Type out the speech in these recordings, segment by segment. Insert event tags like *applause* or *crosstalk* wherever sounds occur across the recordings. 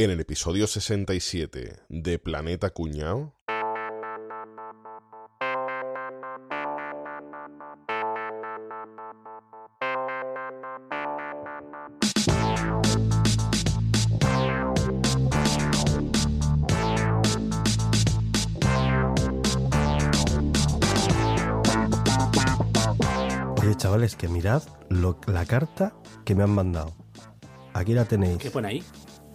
En el episodio 67 de Planeta Cuñao. Oye, chavales, que mirad lo- la carta que me han mandado. Aquí la tenéis. ¿Qué pone ahí?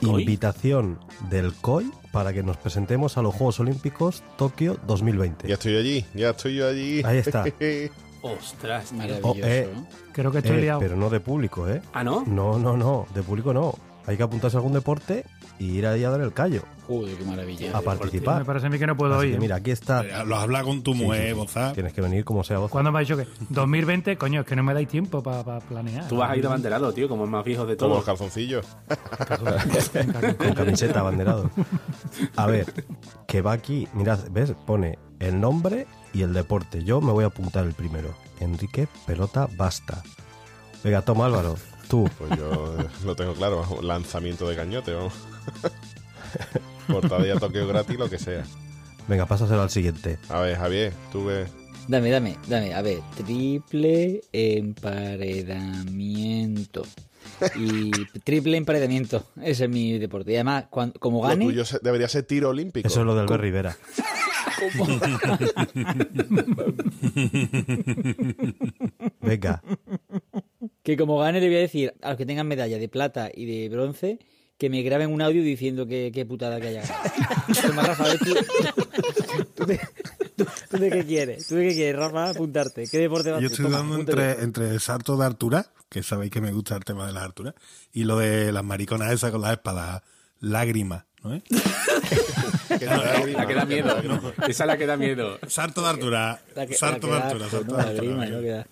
Invitación del COI para que nos presentemos a los Juegos Olímpicos Tokio 2020. Ya estoy allí, ya estoy yo allí. Ahí está. *laughs* Ostras, tío. Maravilloso. Oh, eh. Creo que estoy Eh, liado. pero no de público, ¿eh? Ah, ¿no? No, no, no, de público no. Hay que apuntarse a algún deporte y ir ahí a dar el callo, Joder, qué maravilla. a Me participar. parece a mí que no puedo Así ir. que mira, aquí está. Lo habla con tu mujer, Boza. Tienes que venir como sea vos. ¿Cuándo me ha dicho que 2020? Coño, es que no me dais tiempo para planear. Tú vas a ir abanderado, tío, como el más viejo de Como los todos. calzoncillos. con camiseta abanderado. A ver, que va aquí, mirad, ¿ves? Pone el nombre y el deporte. Yo me voy a apuntar el primero. Enrique Pelota Basta. Venga, toma Álvaro, tú. Pues yo eh, lo tengo claro, lanzamiento de cañote, vamos. *laughs* Portadilla Tokio gratis, lo que sea. Venga, pásaselo al siguiente. A ver, Javier, tú ves. Dame, dame, dame. A ver, triple emparedamiento. Y *laughs* triple emparedamiento. Ese es mi deporte. Y además, cuan- como Lo gane. tuyo se- debería ser tiro olímpico. Eso es lo del Albert Rivera. *laughs* Venga, Que como gane le voy a decir a los que tengan medalla de plata y de bronce que me graben un audio diciendo que, qué putada que haya ganado. *laughs* Toma, Rafa, a ver tú, tú, de, tú- tú de qué quieres. ¿Tú de qué quieres, Rafa? Apuntarte. ¿Qué deporte vas a Yo hacer? estoy Toma, dando entre, entre el salto de altura, que sabéis que me gusta el tema de las alturas, y lo de las mariconas esas con las espadas, lágrimas, ¿no es? *laughs* Que no, La que da miedo. Esa es la que da miedo. Salto de La salto la de. Lágrima,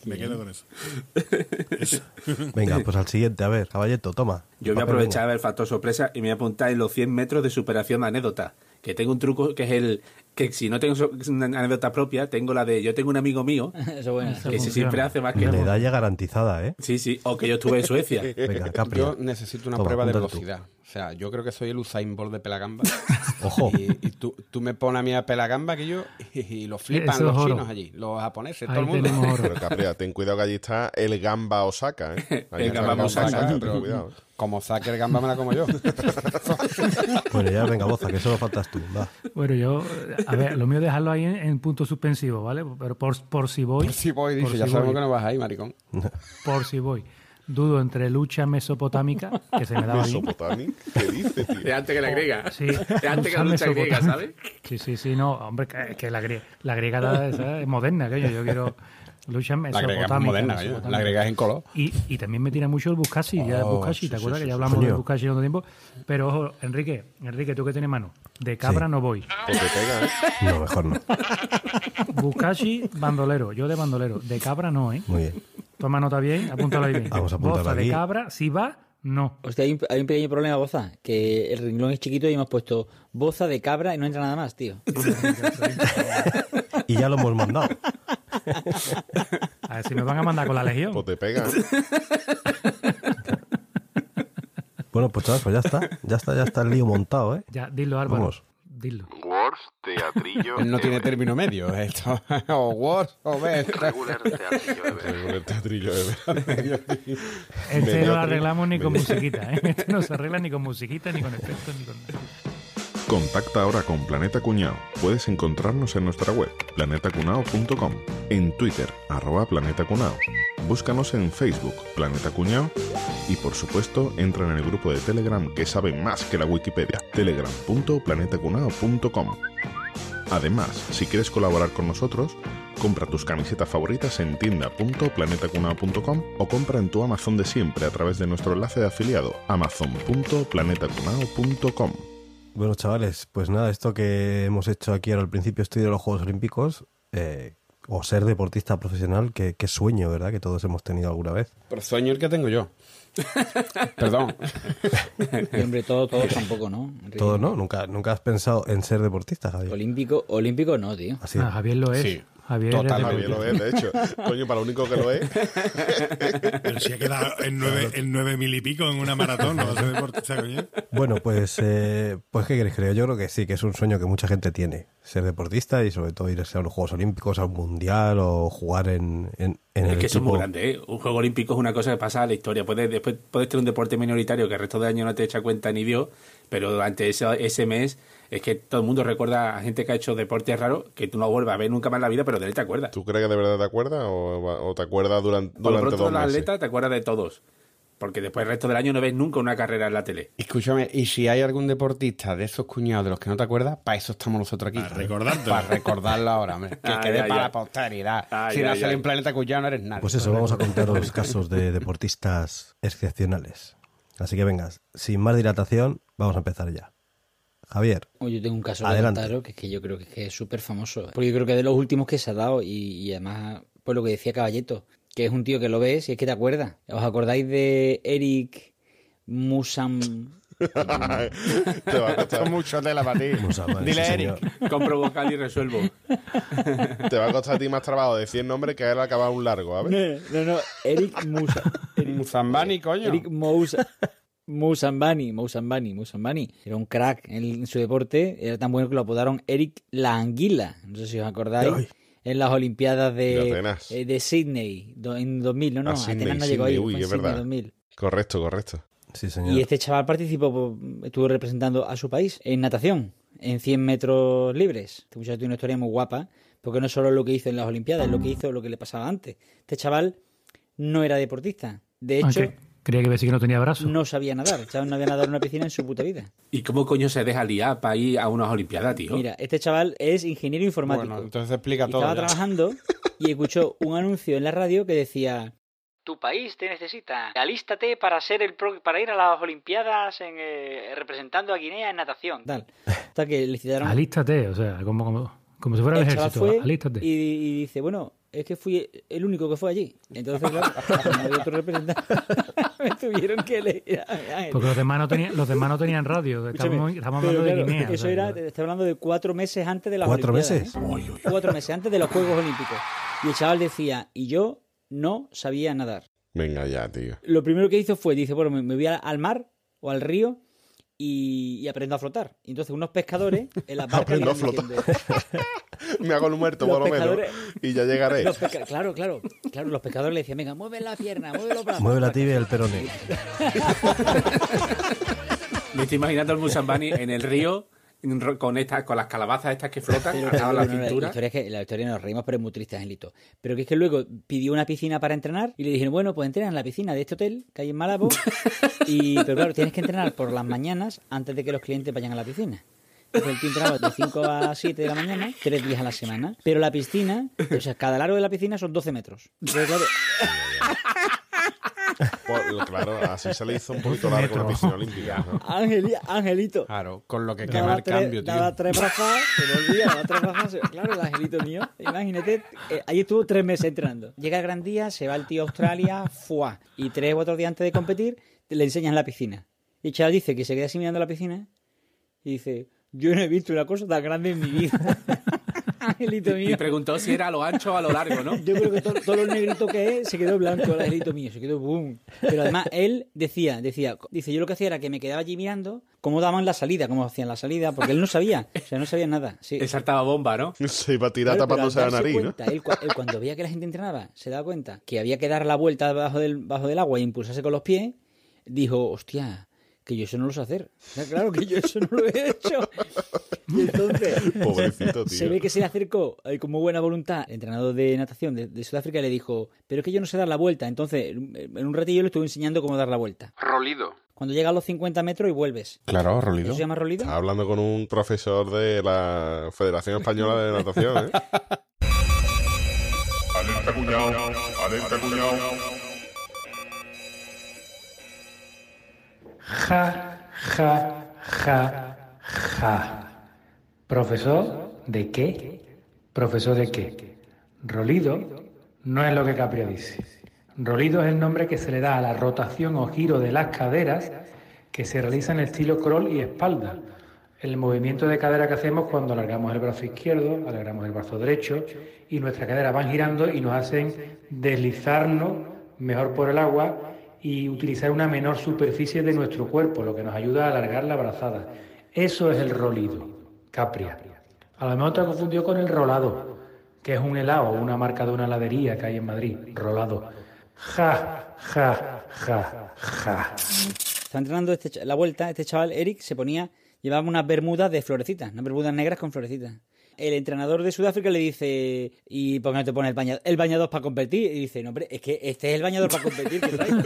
me quedo- con eso. *laughs* venga, pues al siguiente. A ver, caballeto, toma. Yo voy a aprovechar el factor sorpresa y me voy a apuntar en los 100 metros de superación de anécdota. Que tengo un truco que es el que si no tengo una anécdota propia, tengo la de yo tengo un amigo mío *laughs* Eso es bueno. que funciona. si siempre hace más que yo. Medalla garantizada, ¿eh? Sí, sí, o que yo estuve en Suecia. Venga, Capri. Yo necesito una Toma, prueba de tú. O sea, yo creo que soy el Usain Bolt de Pelagamba. *laughs* Ojo. Y, y tú, tú me pones a mí a Pelagamba que yo y, y lo flipan Eso los es oro. chinos allí, los japoneses, Ahí todo el mundo. Pero Capria, ten cuidado que allí está el Gamba Osaka, ¿eh? *laughs* El Gamba Osaka. pero cuidado. Como saque el gamba me la como yo. Bueno, *laughs* ya venga, boza, que solo faltas tú. Va. Bueno, yo, a ver, lo mío dejarlo ahí en, en punto suspensivo, ¿vale? Pero por, por si voy, Por si voy, dice, ya sabemos que no vas ahí, maricón. por si voy. Dudo entre lucha mesopotámica, que se me daba bien. Mesopotamia, ¿qué dice, tío? De antes que la griega. Sí, De antes que la lucha griega, mesopotámica. ¿sabes? Sí, sí, sí, no, hombre, que, que la, griega, la griega es moderna, coño, yo quiero lucha La mesopotámica. griega es moderna, mesopotámica. La griega es en color. Y, y también me tira mucho el Buscasi, ya Oh, Buscasi, sí, ¿te sí, acuerdas sí, que ya sí. hablamos del Buscasi hace tiempo? Pero ojo, Enrique, Enrique, tú que tienes mano, de cabra Sí. no voy. Pues te pega, ¿eh? No, mejor no. Buscasi, bandolero, yo de bandolero, de cabra no, ¿eh? Muy bien. Toma nota bien, apúntalo ahí bien. *laughs* Vamos a apuntarlo Boza de cabra, si va, no. Hostia, hay un, hay un pequeño problema, Boza, que el renglón es chiquito y hemos puesto boza de cabra y no entra nada más, tío. *laughs* Y ya lo hemos mandado. A ver si me van a mandar con la legión. Pues te pega. ¿eh? Bueno, pues chavales, pues ya está. Ya está, ya está el lío montado, ¿eh? Ya, dilo, Álvaro. Vamos. Dilo. Teatrillo. Él no tiene término medio. Esto, *laughs* o Wars o *laughs* Best. Regular teatrillo de ver. Con el teatrillo de. *laughs* Este Medio no lo arreglamos ni con musiquita, ¿eh? Este no se arregla ni con musiquita, ni con efectos, ni con nada. Contacta ahora con Planeta Cuñao. Puedes encontrarnos en nuestra web, planetacunao.com, en Twitter, arroba Planeta Cunao. Búscanos en Facebook, Planeta Cuñao, y por supuesto, entra en el grupo de Telegram que sabe más que la Wikipedia, telegram.planetacunao.com. Además, si quieres colaborar con nosotros, compra tus camisetas favoritas en tienda.planetacunao.com o compra en tu Amazon de siempre a través de nuestro enlace de afiliado amazon.planetacunao.com. Bueno, chavales, pues nada, esto que hemos hecho aquí ahora al principio, estoy de los Juegos Olímpicos, eh, o ser deportista profesional, qué, qué sueño, ¿verdad? Que todos hemos tenido alguna vez. Pero sueño el que tengo yo. *laughs* Perdón. Y, hombre, todo, todo tampoco, ¿no? Enrique? Todo, ¿no? Nunca, nunca has pensado en ser deportista, Javier. Olímpico, olímpico no, tío. Así. Ah, Javier lo es. Sí. Javier es Total, Javier lo es, de hecho. Coño, para lo único que lo es. Pero si ha quedado en nueve, en nueve mil y pico en una maratón, ¿no va a ser deportista, coño? Bueno, pues, eh, pues ¿qué queréis? Creo yo creo que sí, que es un sueño que mucha gente tiene, ser deportista y sobre todo irse a los Juegos Olímpicos, a un Mundial o jugar en, en, en Es el que eso es muy grande, ¿eh? Un juego olímpico es una cosa que pasa a la historia. Puedes, después puedes tener un deporte minoritario que el resto del año no te echa cuenta ni Dios, pero durante ese, ese mes es que todo el mundo recuerda a gente que ha hecho deportes raros que tú no vuelvas a ver nunca más en la vida, pero de él te acuerdas. ¿Tú crees que de verdad te acuerdas o, o te acuerdas durante, Por lo durante pronto, dos meses? atletas te acuerdas de todos. Porque después el resto del año no ves nunca una carrera en la tele. Escúchame, y si hay algún deportista de esos cuñados de los que no te acuerdas, para eso estamos nosotros aquí. Para recordártelo. Para recordarlo ahora, hombre. Que *laughs* Ay, quede ay, para ay. la posteridad. Ay, si no sale en Planeta Cuñado no eres nadie. Pues eso, vamos a contar los casos de deportistas excepcionales. Así que vengas, sin más dilatación, vamos a empezar ya. Javier, yo tengo un caso Adelante. que contaros que es que yo creo que es que es súper famoso. Porque yo creo que es de los últimos que se ha dado y, y además, pues lo que decía Caballeto, que es un tío que lo ves y es que te acuerdas. ¿Os acordáis de Eric Musam? *laughs* te va a *laughs* costar, mucho tela para ti. Dile, sí, Eric. Compro vocal y resuelvo. te va a costar a ti más trabajo decir nombres que él acabar un largo, a ver. No, no, Eric Musa. Muzambani, coño. Eric Mousa. Mousambani, Mousambani, Mousambani. Era un crack en, en su deporte. Era tan bueno que lo apodaron Eric la Anguila. No sé si os acordáis. Ay. En las Olimpiadas De eh, de Sydney do- en 2000. No, no, Ah, Sydney, Atenas no llegó ahí. Sydney, uy, es Sydney verdad. 2000. Correcto, correcto. Sí, señor. Y este chaval participó, po- estuvo representando a su país en natación, en 100 metros libres. Este muchacho tiene una historia muy guapa, porque no solo lo que hizo en las Olimpiadas, es lo que hizo lo que le pasaba antes. Este chaval no era deportista. De hecho, Aunque creía que decir que no tenía brazos. no sabía nadar. Chaval no había nadado en una piscina en su puta vida. ¿Y cómo coño se deja liar para ir a unas Olimpiadas, tío? Mira, este chaval es ingeniero informático. Bueno, entonces explica y todo. estaba ya. trabajando y escuchó un anuncio en la radio que decía tu país te necesita alístate para ser el pro- para ir a las olimpiadas en, eh, representando a Guinea en natación tal hasta que le citaron Alístate, o sea, como, como, como si fuera el, el chaval ejército. fue Alístate. y, y dice bueno es que fui el único que fue allí entonces claro *laughs* no había otro representante me tuvieron que leer Porque los demás no tenían, los demás no tenían radio. Estamos, hablando de Guinea. Eso era, te estoy hablando de cuatro meses antes de las ¿Cuatro Olimpiadas, meses? ¿eh? Cuatro meses antes de los Juegos Olímpicos. Y el chaval decía, y yo no sabía nadar. Venga ya, tío. Lo primero que hizo fue, dice, bueno, me, voy al mar o al río y, y aprendo a flotar. Y entonces unos pescadores en las *laughs* barcas le Aprendo a diciendo- *laughs* Me hago el muerto, por lo menos. Y ya llegaré. claro, claro, claro, los pescadores le decían, venga, mueve la pierna, mueve los brazos. Mueve la tibia y el perone. *laughs* Me estoy imaginando el Musambani en el río con estas, con las calabazas estas que flotan Pero, a la pero, no, la historia es que la historia nos reímos, pero es muy triste, Angelito. Pero que es que luego pidió una piscina para entrenar y le dijeron, bueno, pues entrena en la piscina de este hotel que hay en Malabo. y, pero claro, tienes que entrenar por las mañanas antes de que los clientes vayan a la piscina. Entonces el tío entrenaba de 5 a 7 de la mañana, tres días a la semana. Pero la piscina, o sea, cada largo de la piscina son 12 metros. Entonces, claro, Por- claro, así se le hizo un poquito largo una piscina olímpica. ¿no? Angeli- Angelito. Claro, con lo que Daba quema el tres, cambio, tío. daba tres brazadas, se volvía, daba tres brazadas. Claro, el angelito mío. Imagínate, eh, ahí estuvo tres meses entrenando. Llega el gran día, se va el tío a Australia, fuá. Y tres o cuatro días antes de competir, le enseñan la piscina. Y el chaval dice que se queda así mirando la piscina y dice: Yo no he visto una cosa tan grande en mi vida. Angelito Y mío. preguntó si era a lo ancho o a lo largo, ¿no? Yo creo que todo, todo lo negrito que es se quedó blanco el angelito mío, se quedó boom. Pero además él decía, decía, dice, yo lo que hacía era que me quedaba allí mirando cómo daban la salida, cómo hacían la salida, porque él no sabía, o sea, no sabía nada. Sí. Él saltaba bomba, ¿no? *laughs* Se iba a tirar Claro, tapándose la nariz, ¿no? él cuando veía que la gente entrenaba, se daba cuenta que había que dar la vuelta bajo del, bajo del agua y impulsarse con los pies, dijo, hostia, que yo eso no lo sé hacer. Claro que yo eso no lo he hecho. Y entonces, Pobrecito, se tío. ve que se le acercó eh, con muy buena voluntad el entrenador de natación de, de Sudáfrica y le dijo, pero es que yo no sé dar la vuelta. Entonces, en un ratillo le estuve enseñando cómo dar la vuelta. Rolido. Cuando llega a los 50 metros y vuelves. Claro, ¿Eso Rolido. se llama rolido? Estaba hablando con un profesor de la Federación Española de Natación, ¿eh? Alerta cuñado, alerta cuñado. Ja, ja, ja, ja. ¿Profesor de qué? ¿Profesor de qué? Rolido no es lo que Capria dice. Rolido es el nombre que se le da a la rotación o giro de las caderas que se realiza en estilo crawl y espalda. El movimiento de cadera que hacemos cuando alargamos el brazo izquierdo, alargamos el brazo derecho y nuestras caderas van girando y nos hacen deslizarnos mejor por el agua y utilizar una menor superficie de nuestro cuerpo, lo que nos ayuda a alargar la brazada. Eso es el rolido, capria. A lo mejor te confundió con el rolado, que es un helado, una marca de una heladería que hay en Madrid, rolado. Ja, ja, ja, ja. Estaba entrenando este, la vuelta, este chaval, Eric, se ponía, llevaba unas bermudas de florecitas, unas bermudas negras con florecitas. El entrenador de Sudáfrica le dice, ¿y por qué no te pones el bañador, el bañador para competir? Y dice, no, hombre, es que este es el bañador para competir que traes. *laughs*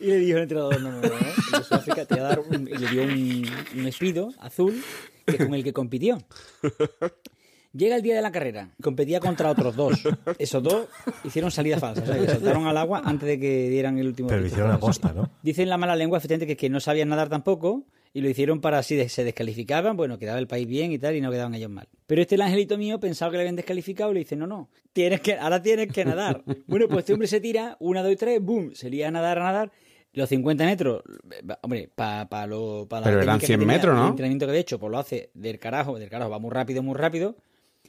y le dijo el entrenador, no, no, no, no, el de Sudáfrica te va a dar un, y le dio un, un espido azul, que con el que compitió. Llega el día de la carrera, competía contra otros dos. Esos dos hicieron salida falsa, o sea, que saltaron al agua antes de que dieran el último Pero hicieron a posta, ¿no? Dicen la mala lengua, efectivamente, que, es que no sabían nadar tampoco y lo hicieron para así se descalificaban, bueno, quedaba el país bien y tal, y no quedaban ellos mal. Pero este el angelito mío pensaba que le habían descalificado y le dice, no, no, tienes que, ahora tienes que nadar. *laughs* bueno, pues este hombre se tira, una, dos y tres, boom, se lía a nadar, a nadar. Los 50 metros, hombre, para lo pa la Pero eran técnica que 100 tenía, metros, ¿no? El entrenamiento que había hecho, pues lo hace del carajo, del carajo, va muy rápido, muy rápido,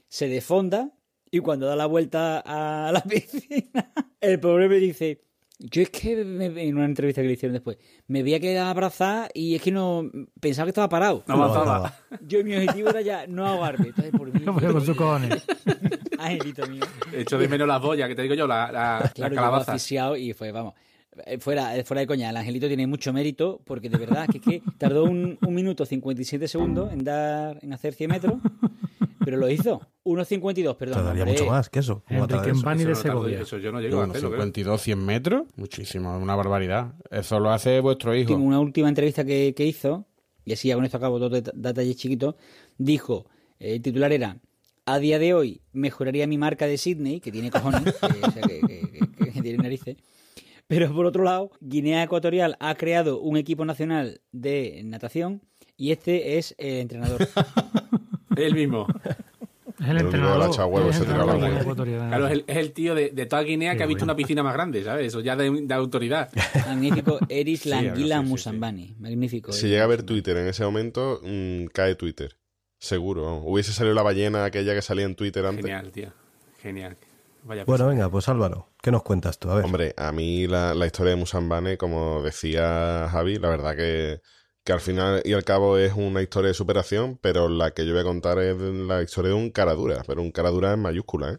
se defonda y cuando da la vuelta a la *laughs* piscina, el pobre me dice, yo es que me- en una entrevista que le hicieron después, me veía que abrazada y es que no pensaba que estaba parado. No avanzaba. Yo mi objetivo era ya no ahogarme. Entonces por mí, *laughs* Como yo con sus cojones. *laughs* angelito mío. Echo de menos las boyas, que te digo yo, la, la, la Claro, llegó calabaza. asfixiado y fue, vamos. eh, Fuera, eh, fuera de coña, el angelito tiene mucho mérito porque de verdad que es que tardó un, un minuto 57 segundos en dar en hacer 100 metros, pero lo hizo. 1.52, perdón. Tardaría hombre. mucho más que eso. ¿Cómo va a Enrique eso? Eso de Segovia. Eso yo no llego a Unos hacerlo, creo. 52, 100 metros, muchísimo, una barbaridad. Eso lo hace vuestro hijo. En una última entrevista que, que hizo, y así ya con esto acabo dos det- detalles chiquitos, dijo, eh, el titular era, a día de hoy mejoraría mi marca de Sydney, que tiene cojones, *laughs* que, o sea, que- que- que- que *laughs* tiene narices, pero por otro lado, Guinea Ecuatorial ha creado un equipo nacional de natación y este es el entrenador. *laughs* El mismo. Es el entrenador. es. Claro, es es tío de, de toda Guinea que ha visto una piscina más grande, ¿sabes? Eso ya de, de autoridad. *laughs* Magnífico, Eris Languila sí, sí. Musambani. Magnífico. Si eh. llega a ver Twitter en ese momento, mm, cae Twitter. Seguro. Hubiese salido la ballena aquella que salía en Twitter antes. Genial, tío. Genial. Vaya Bueno, venga, pues Álvaro, ¿qué nos cuentas tú? A ver. Hombre, a mí la, la historia de Musambane, como decía Javi, la verdad que, que al final y al cabo es una historia de superación, pero la que yo voy a contar es la historia de un caradura, pero un caradura en mayúscula, ¿eh?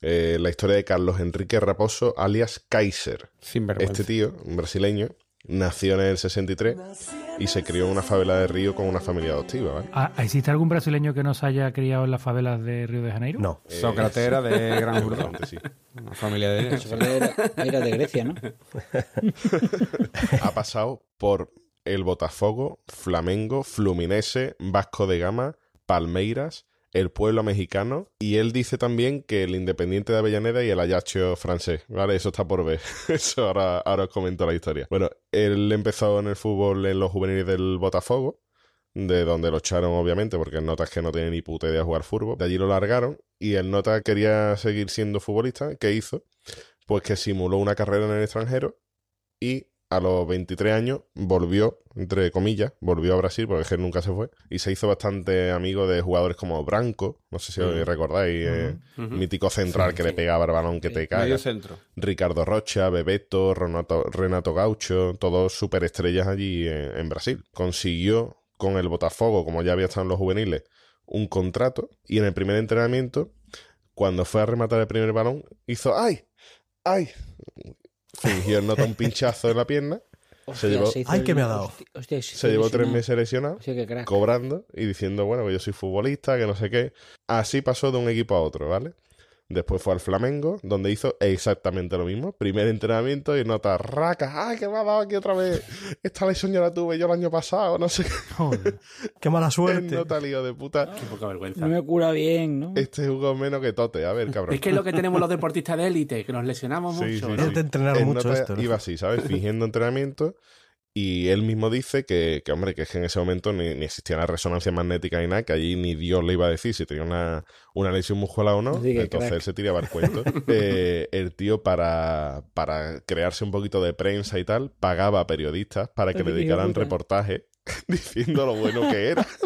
Eh, la historia de Carlos Enrique Raposo, alias Kaiser. Sin vergüenza. Este tío, un brasileño, nació en el 63 y se crió en una favela de Río con una familia adoptiva, ¿vale? Ah, ¿Existe algún brasileño que no se haya criado en las favelas de Río de Janeiro? No. Sócrates era de Gran sí. Una familia de era, era de Grecia, ¿no? *laughs* ha pasado por el Botafogo, Flamengo, Fluminense, Vasco de Gama, Palmeiras, el pueblo mexicano y él dice también que el Independiente de Avellaneda y el Ajaccio francés, ¿vale? Eso está por ver. *laughs* Eso ahora, ahora os comento la historia. Bueno, él empezó en el fútbol en los juveniles del Botafogo, de donde lo echaron obviamente porque el Nota es que no tiene ni puta idea de jugar fútbol. De allí lo largaron y el Nota quería seguir siendo futbolista. ¿Qué hizo? Pues que simuló una carrera en el extranjero y a los 23 años volvió, entre comillas, volvió a Brasil porque es que él nunca se fue y se hizo bastante amigo de jugadores como Branco, no sé si os recordáis, eh, mítico central que le pegaba el balón que te centro. Ricardo Rocha, Bebeto, Renato, Renato Gaucho, todos superestrellas allí en, en Brasil. Consiguió con el Botafogo, como ya había estado en los juveniles, un contrato y en el primer entrenamiento, cuando fue a rematar el primer balón, hizo ¡ay! ¡ay! Fingió nota un pinchazo en la pierna, Hostia, llevó- hizo Ay, el- que me ha dado. hostia, hostia, se se llevó tres meses lesionado Hostia, qué crack. cobrando y diciendo, bueno, que yo soy futbolista, que no sé qué. Así pasó de un equipo a otro, ¿vale? Después fue al Flamengo, donde hizo exactamente lo mismo. Primer entrenamiento y nota raca. ¡Ay, que me ha dado aquí otra vez! Esta lesión ya la tuve yo el año pasado, no sé qué. Joder. ¡Qué mala *laughs* suerte! nota lío de puta. Qué poca vergüenza. No me cura bien, ¿no? Este jugó menos que Tote. A ver, cabrón. Es que es lo que tenemos los deportistas de élite, que nos lesionamos Sí, mucho. sí, ¿no? Es de entrenar El mucho nota esto. ¿no? Iba así, ¿sabes? Fingiendo entrenamiento. Y él mismo dice que, que, hombre, que es que en ese momento ni, ni existía la resonancia magnética ni nada, que allí ni Dios le iba a decir si tenía una, una lesión muscular o no. Que Entonces crack. él se tiraba el cuento. *laughs* Eh, el tío, para, para crearse un poquito de prensa y tal, pagaba a periodistas para que le dedicaran reportajes *laughs* diciendo lo bueno que era. *laughs*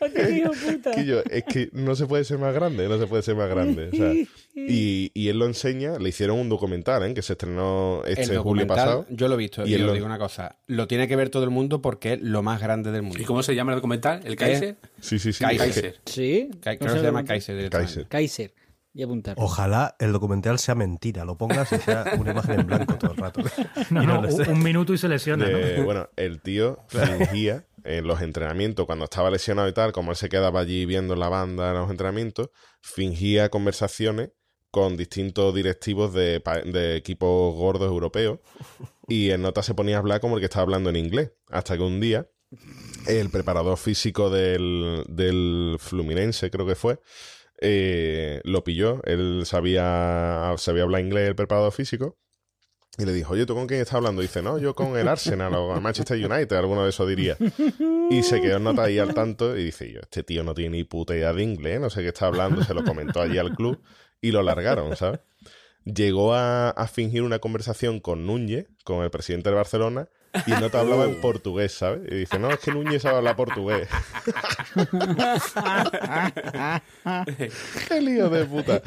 *laughs* Es que no se puede ser más grande, no se puede ser más grande. o sea, *laughs* y, y él lo enseña, le hicieron un documental, ¿eh? que se estrenó El este julio pasado. yo lo he visto Y y, él os lo- digo una cosa, lo tiene que ver todo el mundo porque es lo más grande del mundo. ¿Y cómo se llama el documental? ¿El Kaiser? Sí, sí, sí. Kaiser. ¿Sí? Creo que se llama Kaiser. Kaiser. Kaiser. Y apuntar. Ojalá el documental sea mentira, lo pongas y sea una imagen en blanco todo el rato. *laughs* No, Y no, un, un minuto y se lesiona. bueno, el tío fingía en los entrenamientos, cuando estaba lesionado y tal, como él se quedaba allí viendo la banda en los entrenamientos, fingía conversaciones con distintos directivos de, de equipos gordos europeos *laughs* y en nota se ponía a hablar como el que estaba hablando en inglés, hasta que un día el preparador físico del, del Fluminense, creo que fue, eh, lo pilló, él sabía, sabía hablar inglés, el preparador físico, y le dijo, oye, ¿tú con quién estás hablando? Y dice, no, yo con el Arsenal o el Manchester United, alguno de esos diría. Y se quedó nota ahí al tanto y dice, yo, este tío no tiene ni puta idea de inglés, no sé qué está hablando, se lo comentó allí al club y lo largaron, ¿sabes? Llegó a, a fingir una conversación con Núñez, con el presidente del Barcelona, y en nota hablaba en portugués, ¿sabes? Y dice, no, es que Núñez sabe hablar portugués. *laughs* El hijo de puta.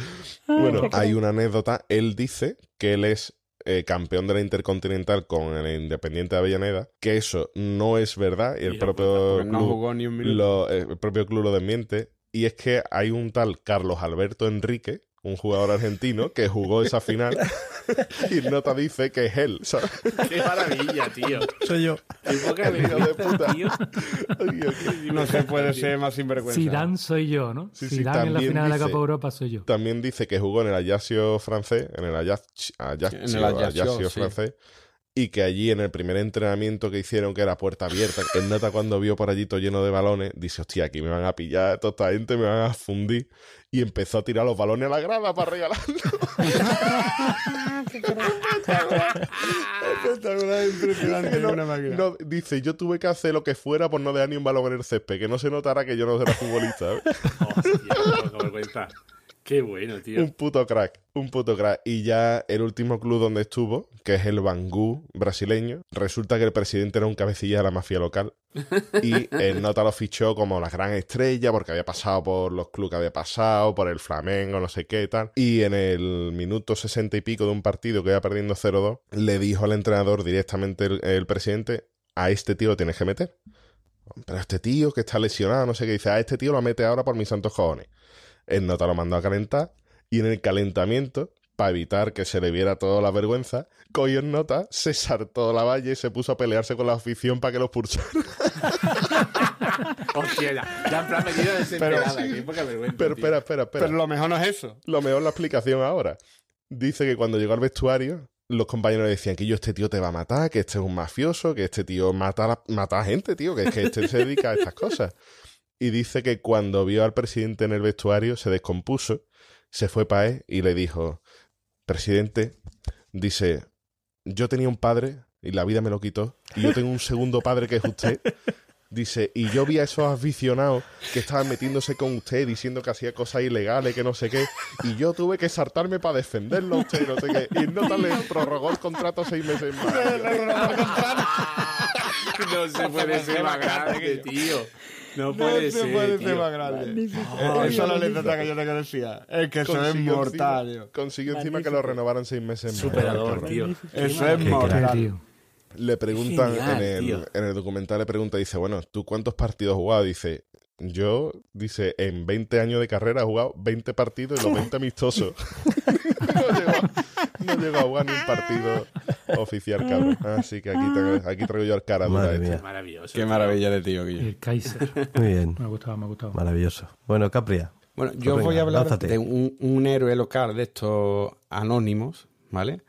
Bueno, hay una anécdota. Él dice que él es eh, campeón de la Intercontinental con el Independiente de Avellaneda, que eso no es verdad. Y el propio no club lo- eh, el propio club lo desmiente. Y es que hay un tal Carlos Alberto Enrique, un jugador argentino, que jugó esa final. y Nota dice que es él, ¿sabes? ¡Qué maravilla, tío! Soy yo. ¡Qué poca Hijo de puta. tío! Ay, No se puede ser más sinvergüenza. Zidane soy yo, ¿no? Sí, sí, Zidane en la también final de la dice- Copa Europa soy yo. También dice que jugó en el Ajaccio francés, en el Ajaccio, En el Ajaccio, Ajaccio sí. francés, y que allí en el primer entrenamiento que hicieron, que era puerta abierta, el nota cuando vio por allí todo lleno de balones, dice, hostia, aquí me van a pillar, toda esta gente me van a fundir, y empezó a tirar los balones a la grada para regalarlo. *laughs* Espectacular, impresionante, No, una máquina. no, dice, yo tuve que hacer lo que fuera por no dejar ni un balón en el césped, que no se notara que yo no era futbolista. ¿eh? *laughs* ¡Hostia, qué poca vergüenza! ¡Qué bueno, tío! Un puto crack, un puto crack. Y ya el último club donde estuvo, que es el Bangú brasileño, resulta que el presidente era un cabecilla de la mafia local. Y el Nota lo fichó como la gran estrella porque había pasado por los clubes que había pasado, por el Flamengo, no sé qué tal. Y en el minuto sesenta y pico de un partido que iba perdiendo 0-2, le dijo al entrenador directamente el, el presidente, a este tío lo tienes que meter. Pero este tío que está lesionado, no sé qué, dice, a este tío lo mete ahora por mis santos cojones. El nota lo mandó a calentar y en el calentamiento, para evitar que se le viera toda la vergüenza, cogió el nota, se saltó la valla y se puso a pelearse con la afición para que lo expulsaran. *laughs* ¡Hostia, ya! Ya en plan medida desesperada. ¡Qué poca vergüenza, Pero espera, espera, espera. Pero lo mejor no es eso. Lo mejor la explicación ahora. Dice que cuando llegó al vestuario, los compañeros le decían que yo este tío te va a matar, que este es un mafioso, que este tío mata mata a gente, tío, que es que este se dedica a estas cosas. Y dice que cuando vio al presidente en el vestuario se descompuso, se fue para él y le dijo, presidente, dice, yo tenía un padre y la vida me lo quitó, y yo tengo un segundo padre que es usted. *laughs* Dice, y yo vi a esos aficionados que estaban metiéndose con usted diciendo que hacía cosas ilegales, que no sé qué, y yo tuve que saltarme para defenderlo a usted, no sé qué. Y no le *laughs* prorrogó el contrato seis meses más. *laughs* No se puede ser más grande, tío. No puede se ser, puede ser más grande. Esa es la anécdota que yo te decía. Es que eso es mortal, consiguió encima que lo renovaran seis meses más. Superador, tío. Eso es mortal. tío. Le preguntan Genial, en, el, en el documental, le pregunta, dice, bueno, ¿tú cuántos partidos has jugado? Dice, yo, dice, en 20 años de carrera he jugado 20 partidos y los 20 amistosos. *laughs* no, llegó, a- no a jugar ni un partido oficial, cabrón. Así que aquí, traigo- aquí traigo yo al cara dura este. Maravilloso. Qué tío. maravilla de tío, Guillo. El Kaiser. Muy bien, Me ha gustado, me ha gustado. maravilloso. Bueno, Capria. Bueno, yo venga, voy a hablar de un, un héroe local de estos anónimos, ¿vale?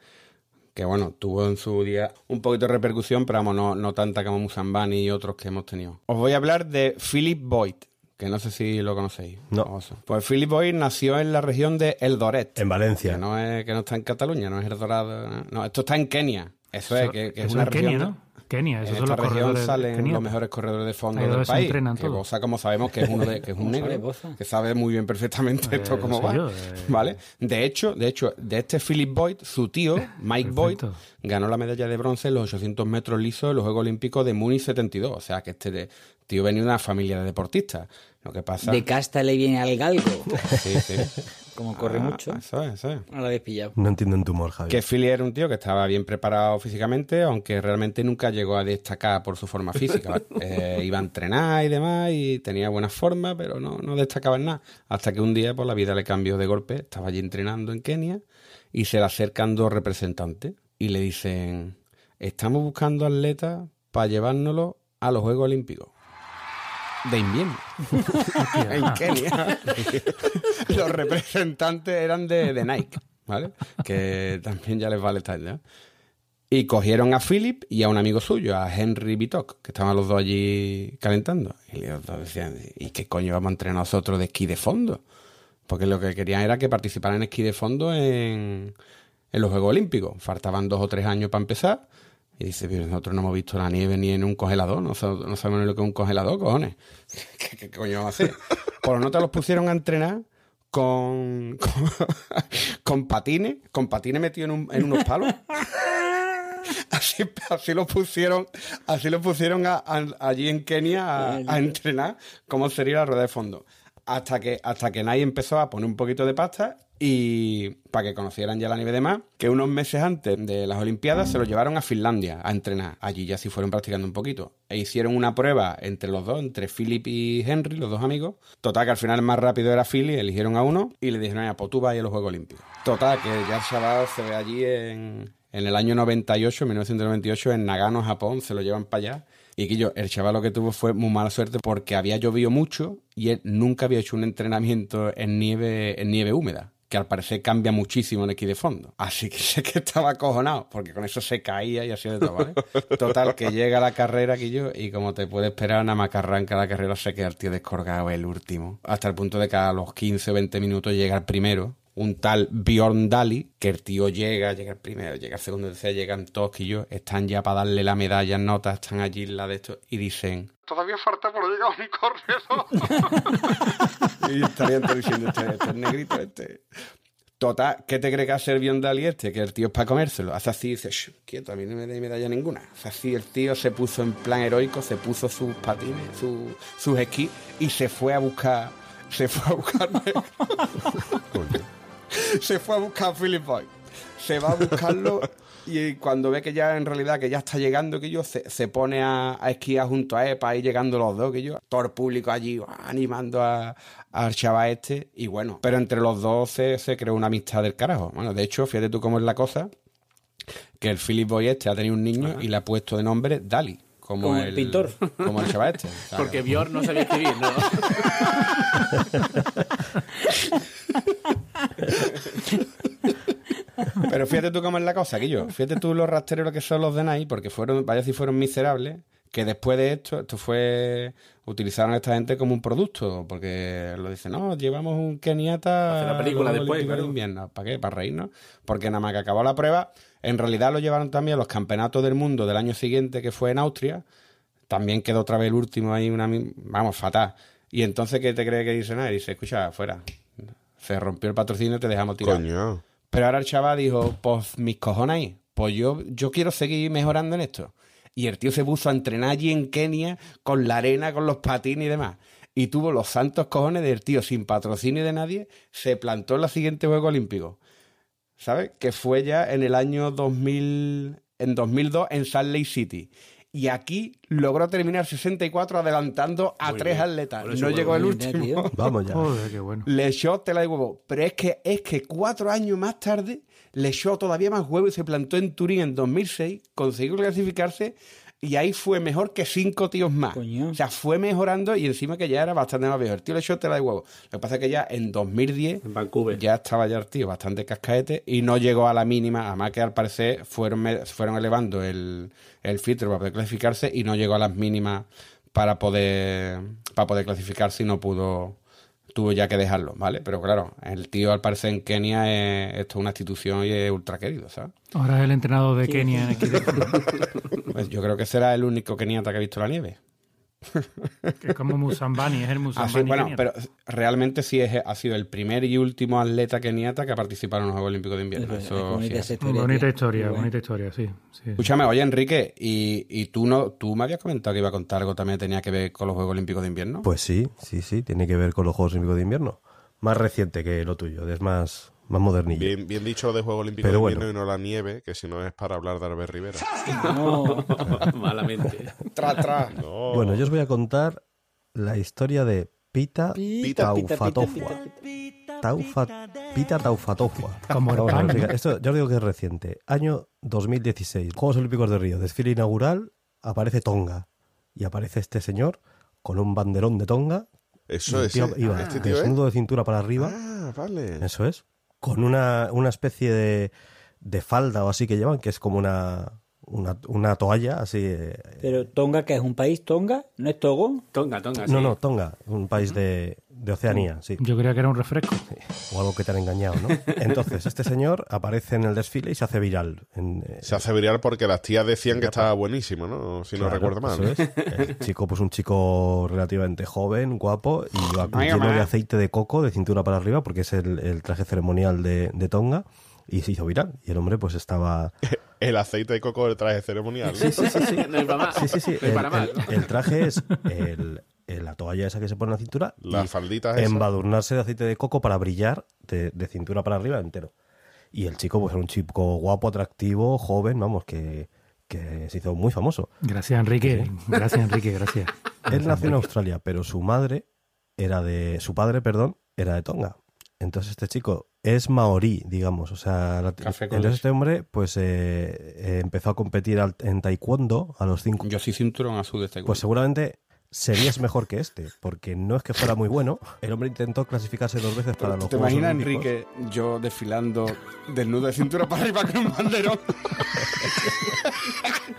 Que bueno, tuvo en su día un poquito de repercusión, pero vamos, no, no tanta como Musambani y otros que hemos tenido. Os voy a hablar de Philip Boyd, que no sé si lo conocéis. No. Pues Philip Boyd nació en la región de Eldoret. En Valencia. Que no, es, que no está en Cataluña, no es El Dorado. No, esto está en Kenia. Eso, es, que, que es una en Kenia, región. ¿no? Kenia, esos en son esta los región corredores salen los mejores corredores de fondo del país. Que. Boza, como sabemos, que es uno de, que es un ¿Cómo negro, que sabe muy bien perfectamente esto Eh, cómo sé va. yo, eh. *laughs* ¿Vale? De hecho, de hecho, de este Philip Boyd, su tío, Mike Boyd, ganó la medalla de bronce en los 800 metros lisos de los Juegos Olímpicos de Múnich 72. O sea, que este de- tío venía de una familia de deportistas. Lo que pasa... De casta le viene al galgo. Sí, sí. *laughs* Como corre Ah, mucho. Eso es, eso es. No lo habéis pillado. No entiendo en tu humor, Javier. Que Philly era un tío que estaba bien preparado físicamente, aunque realmente nunca llegó a destacar por su forma física. *laughs* Eh, iba a entrenar y demás y tenía buena forma, pero no, no destacaba en nada. Hasta que un día, por la vida le cambió de golpe. Estaba allí entrenando en Kenia y se le acercan dos representantes y le dicen: Estamos buscando atletas para llevárnoslo a los Juegos Olímpicos. De invierno. *laughs* en Kenia. *laughs* Los representantes eran de, de Nike, ¿vale? Que también ya les vale estar, ¿no? Y cogieron a Philip y a un amigo suyo, a Henry Bitok, que estaban los dos allí calentando. Y los dos decían, ¿y qué coño vamos a entrenar nosotros de esquí de fondo? Porque lo que querían era que participaran en esquí de fondo en, en los Juegos Olímpicos. Faltaban dos o tres años para empezar. Y dice, pero nosotros no hemos visto la nieve ni en un congelador, no, sa- no sabemos ni lo que es un congelador, cojones. *laughs* ¿Qué, qué coño vamos a hacer? *laughs* Por lo nota los pusieron a entrenar con, *laughs* con, con patines, con patines metidos en, un- en unos palos. Así, así lo pusieron, así lo pusieron a- a- allí en Kenia a, a entrenar cómo sería la rueda de fondo. Hasta que, hasta que empezó a poner un poquito de pasta y para que conocieran ya la nieve de más, que unos meses antes de las Olimpiadas se lo llevaron a Finlandia a entrenar. Allí ya sí fueron practicando un poquito. E hicieron una prueba entre los dos, entre Philip y Henry, los dos amigos. Total, que al final el más rápido era Philip, eligieron a uno y le dijeron, "Mira, pues tú vas a a los Juegos Olímpicos. Total, que ya el chaval se ve allí en, en el año 98, 1998, en Nagano, Japón, se lo llevan para allá. Y que yo, el chaval lo que tuvo fue muy mala suerte porque había llovido mucho y él nunca había hecho un entrenamiento en nieve, en nieve húmeda, que al parecer cambia muchísimo en esquí de fondo. Así que *laughs* sé que estaba acojonado, porque con eso se caía y así de todo, ¿vale? Total, que llega la carrera aquí yo y como te puede esperar, nada más que la carrera se queda el tío descolgado el último. Hasta el punto de que a los 15 o 20 minutos llega el primero un tal Bjorn Dali, que el tío llega, llega el primero, llega el segundo, tercero, llegan todos que yo, están ya para darle la medalla en notas, están allí en la de esto, y dicen, Todavía falta por llegar un corredor. *laughs* y estarían todos diciendo, este, este es negrito, este. Total, ¿qué te cree que hace el Bjorn Dali este? Que el tío es para comérselo. Hace así y dice, "Shh, quieto, a mí no me da medalla ninguna. Hace así, el tío se puso en plan heroico, se puso sus patines, su- sus esquís, y se fue a buscar, se fue a buscarme. *laughs* se fue a buscar a Philip Boyd. Se va a buscarlo y cuando ve que ya en realidad que ya está llegando, que yo se, se pone a, a esquiar junto a él para ir llegando los dos, que yo, todo el público allí animando a- al chaval este. Y bueno, pero entre los dos se, se creó una amistad del carajo. Bueno, de hecho, fíjate tú cómo es la cosa, que el Philip Boyd este ha tenido un niño y le ha puesto de nombre Dali. Como, Como el pintor. Como el chaval este. Porque Bjorn no sabía escribir, ¿no? *laughs* *laughs* Pero fíjate tú cómo es la cosa, Guillo. Fíjate tú los rastreros que son los de Nike, porque fueron, vaya si fueron miserables, que después de esto, esto fue, utilizaron a esta gente como un producto, porque lo dicen, no, llevamos un keniata Hacer la película después, de invierno. ¿Para qué? Para reírnos. Porque nada más que acabó la prueba, en realidad lo llevaron también a los campeonatos del mundo del año siguiente, que fue en Austria. También quedó otra vez el último ahí, una, vamos, fatal. Y entonces, ¿qué te cree que dice nada? Dice, escucha, fuera. Se rompió el patrocinio, te dejamos tirar. Coño. Pero ahora el chaval dijo, pues mis cojones ahí, pues yo, yo quiero seguir mejorando en esto. Y el tío se puso a entrenar allí en Kenia con la arena, con los patines y demás. Y tuvo los santos cojones del tío sin patrocinio de nadie, se plantó en la siguiente Juego Olímpico. ¿Sabes? Que fue ya en el año 2000, en 2002 en Salt Lake City. Y aquí logró terminar 64 adelantando a Muy tres bien. atletas. Eso No llegó el bien, último. *laughs* Vamos ya. Joder, qué bueno. Le echó tela de huevo. Pero es que, es que cuatro años más tarde le echó todavía más huevo y se plantó en Turín en 2006, consiguió clasificarse y ahí fue mejor que cinco tíos más. Coño. O sea, fue mejorando y encima que ya era bastante más viejo. El tío le echó tela de huevo. Lo que pasa es que ya en 2010 En Vancouver. ya estaba ya el tío bastante cascaete y no llegó a la mínima, además que al parecer fueron, fueron elevando el, el filtro para poder clasificarse y no llegó a las mínimas para poder, para poder clasificarse y no pudo tuvo ya que dejarlo, ¿vale? Pero claro, el tío al parecer en Kenia es, esto es una institución y es ultra querido, ¿sabes? Ahora es el entrenador de Kenia en *laughs* equilibrio. Pues yo creo que será el único keniata que ha visto la nieve. *laughs* Que es como Musambani, es el Ah, Musambani. sí, bueno, pero realmente sí es, ha sido el primer y último atleta keniata que ha participado en los Juegos Olímpicos de Invierno. Es Eso bonita sí historia, bonita historia, bonita sí. sí. Escúchame, oye Enrique, y, y tú no, tú me habías comentado que iba a contar algo también que tenía que ver con los Juegos Olímpicos de Invierno. Pues sí, sí, sí, tiene que ver con los Juegos Olímpicos de Invierno. Más reciente que lo tuyo, es más, más modernillo. Bien, bien dicho lo de Juegos Olímpicos Pero de bueno. Y no la nieve, que si no es para hablar de Albert Rivera. *laughs* No. *laughs* Malamente. Tra, tra. No. Bueno, yo os voy a contar la historia de Pita, Pita, pita, Taufatofua. pita, pita, Taufa- Pita Taufatofua. Como. Esto yo os digo que es reciente. Año 2016. Juegos Olímpicos de Río. Desfile inaugural. Aparece Tonga. Y aparece este señor con un banderón de Tonga. Eso es. tío iba este tío es. desnudo de cintura para arriba. Ah, vale. Eso es. Con una, una especie de, de falda o así que llevan, que es como una, una, una toalla así. eh, Pero Tonga, que es un país, Tonga, ¿no es Togo? Tonga, tonga. no, sí. no, Tonga, un país de, de Oceanía, sí. Yo creía que era un refresco. O algo que te han engañado, ¿no? Entonces, este señor aparece en el desfile y se hace viral. En, eh, Se hace viral porque las tías decían que estaba buenísimo, ¿no? Si no recuerdo mal. eso es. El chico, pues un chico relativamente joven, guapo, y va Ay, lleno mamá. de aceite de coco de cintura para arriba, porque es el, el traje ceremonial de, de Tonga, y se hizo viral. Y el hombre, pues estaba. *laughs* El aceite de coco del traje ceremonial. ¿no? Sí, sí, sí. sí. *laughs* Sí, sí, sí. El, el- el traje es el- la toalla esa que se pone en la cintura Las y falditas esas. embadurnarse de aceite de coco para brillar de, de cintura para arriba entero. Y el chico, pues era un chico guapo, atractivo, joven, vamos, que, que se hizo muy famoso. Gracias, Enrique. Gracias, Enrique, gracias. *laughs* Él nació en Australia, pero su madre era de. Su padre, perdón, era de Tonga. Entonces este chico es maorí, digamos. O sea, la- entonces este hombre, pues eh, eh, empezó a competir al- en taekwondo a los cinco. Yo soy cinturón azul de este Pues seguramente serías mejor que este, porque no es que fuera muy bueno. El hombre intentó clasificarse dos veces para los ¿Te Juegos imaginas, Olímpicos. Enrique, yo desfilando desnudo de cintura para arriba con un banderón *laughs*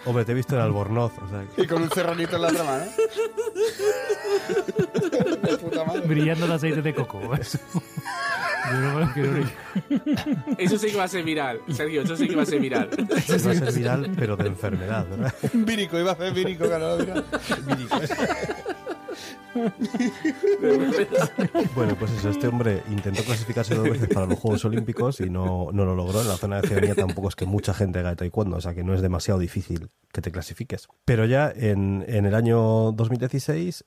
Hombre, te he visto en Albornoz. o sea, y con un cerronito en la otra mano? De puta madre. Brillando el aceite de coco. *laughs* Eso. Yo no- creo que- Eso sí que va a ser viral. Sergio, eso sí que va a ser viral. va a ser viral, pero de enfermedad, ¿verdad? Vírico, iba a hacer vírico, claro, mira. Bueno, pues eso, este hombre intentó clasificarse dos veces para los Juegos Olímpicos y no, no lo logró. En la zona de Oceanía tampoco es que mucha gente haga taekwondo, o sea que no es demasiado difícil que te clasifiques. Pero ya en, en el año 2016,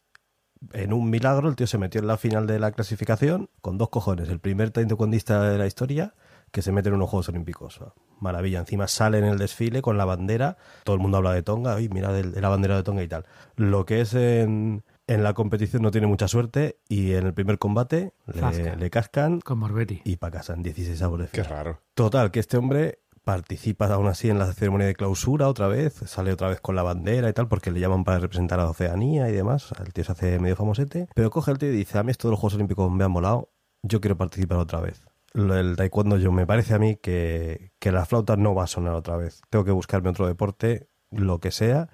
en un milagro, el tío se metió en la final de la clasificación con dos cojones. El primer taekwondista de la historia que se mete en unos Juegos Olímpicos. Maravilla. Encima sale en el desfile con la bandera. Todo el mundo habla de Tonga. Ay, mira el- la bandera de Tonga y tal. Lo que es en, en la competición no tiene mucha suerte y en el primer combate le, le cascan Con Morbetti. y para casa en 16 avos de Qué raro. Total, que este hombre participa aún así en la ceremonia de clausura otra vez, sale otra vez con la bandera y tal, porque le llaman para representar a Oceanía y demás. El tío se hace medio famosete. Pero coge el tío y dice: A mí esto de los Juegos Olímpicos me han molado, yo quiero participar otra vez. Del taekwondo, yo me parece a mí que, que la flauta no va a sonar otra vez. Tengo que buscarme otro deporte, lo que sea,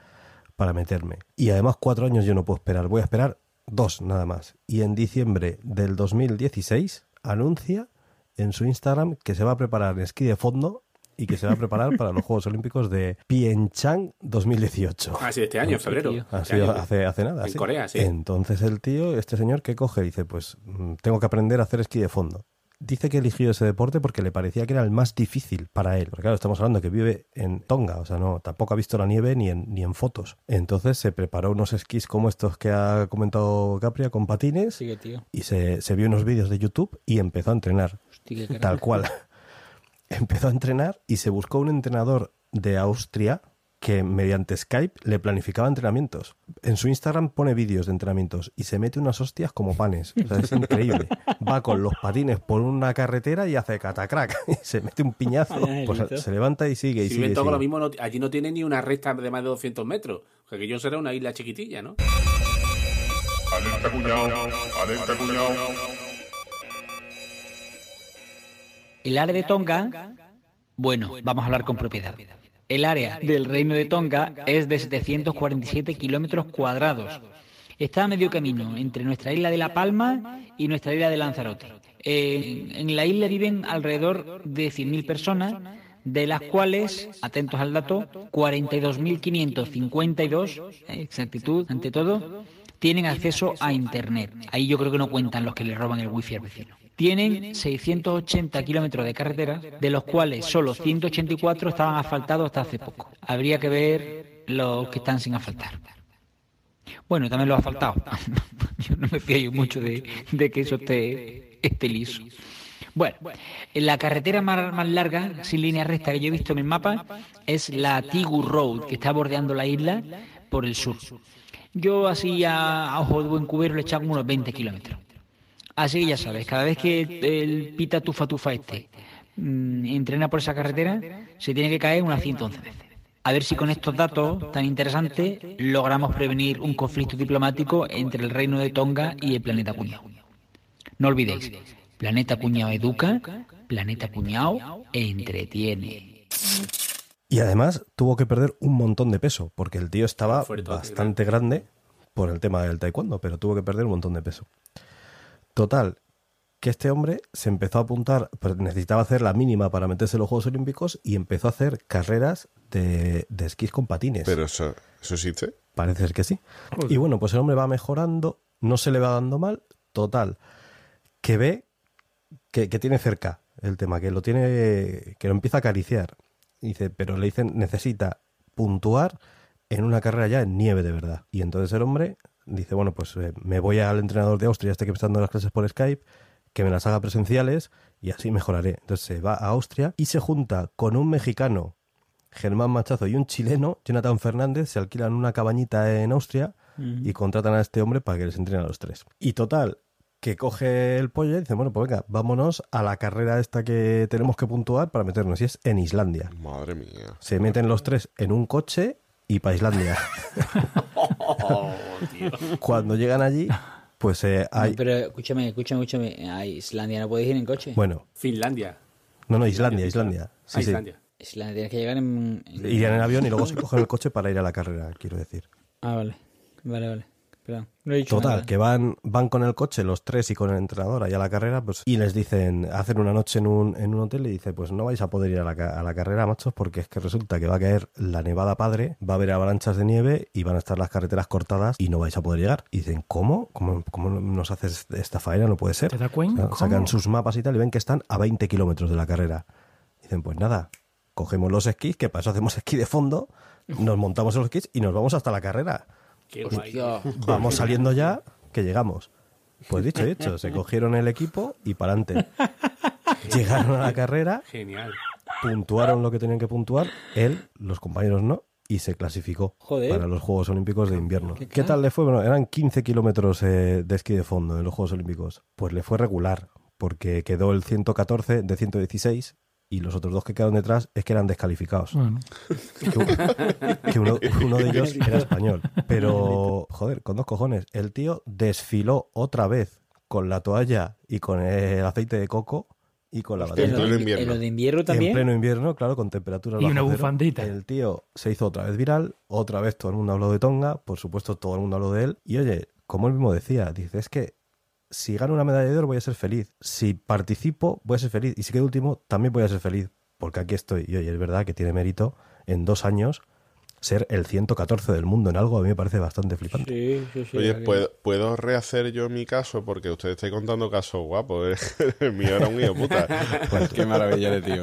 para meterme. Y además, cuatro años yo no puedo esperar. Voy a esperar dos nada más. Y en diciembre del 2016 anuncia en su Instagram que se va a preparar en esquí de fondo y que se va a preparar para los Juegos Olímpicos de Pyeongchang 2018. Ah, sí, este año, en febrero. Este sido año. hace, hace nada. En sí. Corea, sí. Entonces el tío, este señor que coge, dice, pues mm, tengo que aprender a hacer esquí de fondo. Dice que eligió ese deporte porque le parecía que era el más difícil para él. Porque claro, estamos hablando que vive en Tonga, o sea, no, tampoco ha visto la nieve ni en, ni en fotos. Entonces se preparó unos esquís como estos que ha comentado Capria, con patines, Sí, tío. y se, se vio unos vídeos de YouTube y empezó a entrenar. Hostia, qué. Tal cual. *laughs* Empezó a entrenar y se buscó un entrenador de Austria que mediante Skype le planificaba entrenamientos. En su Instagram pone vídeos de entrenamientos y se mete unas hostias como panes. O sea, es increíble. Va con los patines por una carretera y hace catacrack. *laughs* Y se mete un piñazo. Ay, Pues se levanta y sigue y Si sigue. sigue. lo mismo, no- allí no tiene ni una recta de más de 200 metros. Porque yo será una isla chiquitilla, ¿no? Alerta cuñado, alerta cuñado. El área de Tonga, bueno, vamos a hablar con propiedad. El área del reino de Tonga es de 747 kilómetros cuadrados Está a medio camino entre nuestra isla de La Palma y nuestra isla de Lanzarote. En la isla viven alrededor de 100.000 personas, de las cuales, atentos al dato, 42.552, eh, exactitud ante todo, tienen acceso a Internet. Ahí yo creo que no cuentan los que le roban el wifi al vecino. Tienen 680 kilómetros de carretera, de los cuales solo 184 estaban asfaltados hasta hace poco. Habría que ver los que están sin asfaltar. Bueno, también los asfaltados. *laughs* Yo no me fío mucho de, que eso esté, esté liso. Bueno, la carretera más, más larga, sin línea recta que yo he visto en el mapa, es la Tigu Road, que está bordeando la isla por el sur. Yo así a, a ojo de buen cubero le echaba unos 20 kilómetros. Así que ya sabes, cada vez que el pita tufa tufa este mm, entrena por esa carretera, se tiene que caer unas 111 veces. A ver si con estos datos tan interesantes logramos prevenir un conflicto diplomático entre el reino de Tonga y el planeta Cuñado. No olvidéis, Planeta Cuñado educa, Planeta Cuñado entretiene. Y además tuvo que perder un montón de peso, porque el tío estaba bastante grande por el tema del taekwondo, pero tuvo que perder un montón de peso. Total, que este hombre se empezó a apuntar, pero necesitaba hacer la mínima para meterse en los Juegos Olímpicos y empezó a hacer carreras de, de esquís con patines. Pero eso, ¿eso existe? Parece ser que sí. Y bueno, pues el hombre va mejorando, no se le va dando mal, total, que ve que, que tiene cerca el tema, que lo tiene, que lo empieza a acariciar. Dice, pero le dicen, necesita puntuar en una carrera ya en nieve de verdad. Y entonces el hombre dice, bueno, pues eh, me voy al entrenador de Austria, este que me está dando las clases por Skype, que me las haga presenciales y así mejoraré. Entonces se va a Austria y se junta con un mexicano, Germán Machazo, y un chileno, Jonathan Fernández, se alquilan una cabañita en Austria y contratan a este hombre para que les entrene a los tres. Y total, que coge el pollo y dice, bueno, pues venga, vámonos a la carrera esta que tenemos que puntuar para meternos. Y es en Islandia. Madre mía. Se meten los tres en un coche y para Islandia. Cuando llegan allí, pues eh, hay... No, pero escúchame, escúchame, escúchame. A Islandia no puedes ir en coche. Bueno, Finlandia. no, no, Islandia, Islandia. Sí, Ah, sí. Islandia. Islandia tienes que llegar en... en- Irían en avión y luego *laughs* se cogen el coche para ir a la carrera, quiero decir. Ah, vale. Vale, vale. Perdón. No he dicho Total, nada. que van, van con el coche los tres y con el entrenador ahí a la carrera, pues, y les dicen, hacen una noche en un, en un hotel y dice, pues no vais a poder ir a la, a la carrera, machos, porque es que resulta que va a caer la nevada padre, va a haber avalanchas de nieve y van a estar las carreteras cortadas y no vais a poder llegar. Y dicen, ¿cómo? ¿Cómo, cómo nos haces esta faena? No puede ser. Sacan sus mapas y tal y ven que están a 20 kilómetros de la carrera. Dicen, pues nada, cogemos los esquís, que para eso hacemos esquí de fondo, nos montamos en los esquís y nos vamos hasta la carrera. Qué guay. Hostia. Vamos saliendo ya, que llegamos. Pues dicho y hecho, se *laughs* cogieron el equipo y para adelante. Llegaron a la carrera, Genial. puntuaron lo que tenían que puntuar, él, los compañeros no, y se clasificó Joder. para los Juegos Olímpicos de invierno. Qué ¿Qué, crack. tal le fue? Bueno, eran 15 kilómetros eh, de esquí de fondo en los Juegos Olímpicos. Pues le fue regular, porque quedó el 114 de 116 y los otros dos que quedaron detrás es que eran descalificados. Bueno, Que, un- que uno, uno de ellos era español. Pero, joder, con dos cojones. El tío desfiló otra vez con la toalla y con el aceite de coco y con la Hostia, en pleno de- invierno. en lo de invierno En también. pleno invierno, claro, con temperaturas Y una bufandita. El tío se hizo otra vez viral, otra vez todo el mundo habló de Tonga, por supuesto todo el mundo habló de él. Y oye, como él mismo decía, dice, es que si gano una medalla de oro voy a ser feliz. Si participo voy a ser feliz. Y si quedo último también voy a ser feliz. Porque aquí estoy. Y oye, es verdad que tiene mérito en dos años ser el 114 del mundo en algo. A mí me parece bastante flipante. Sí, sí, sí. Oye, ¿puedo, ¿puedo rehacer yo mi caso? Porque usted está contando casos guapos. ¿eh? *laughs* El mío era un hijo puta. Qué maravilla de tío.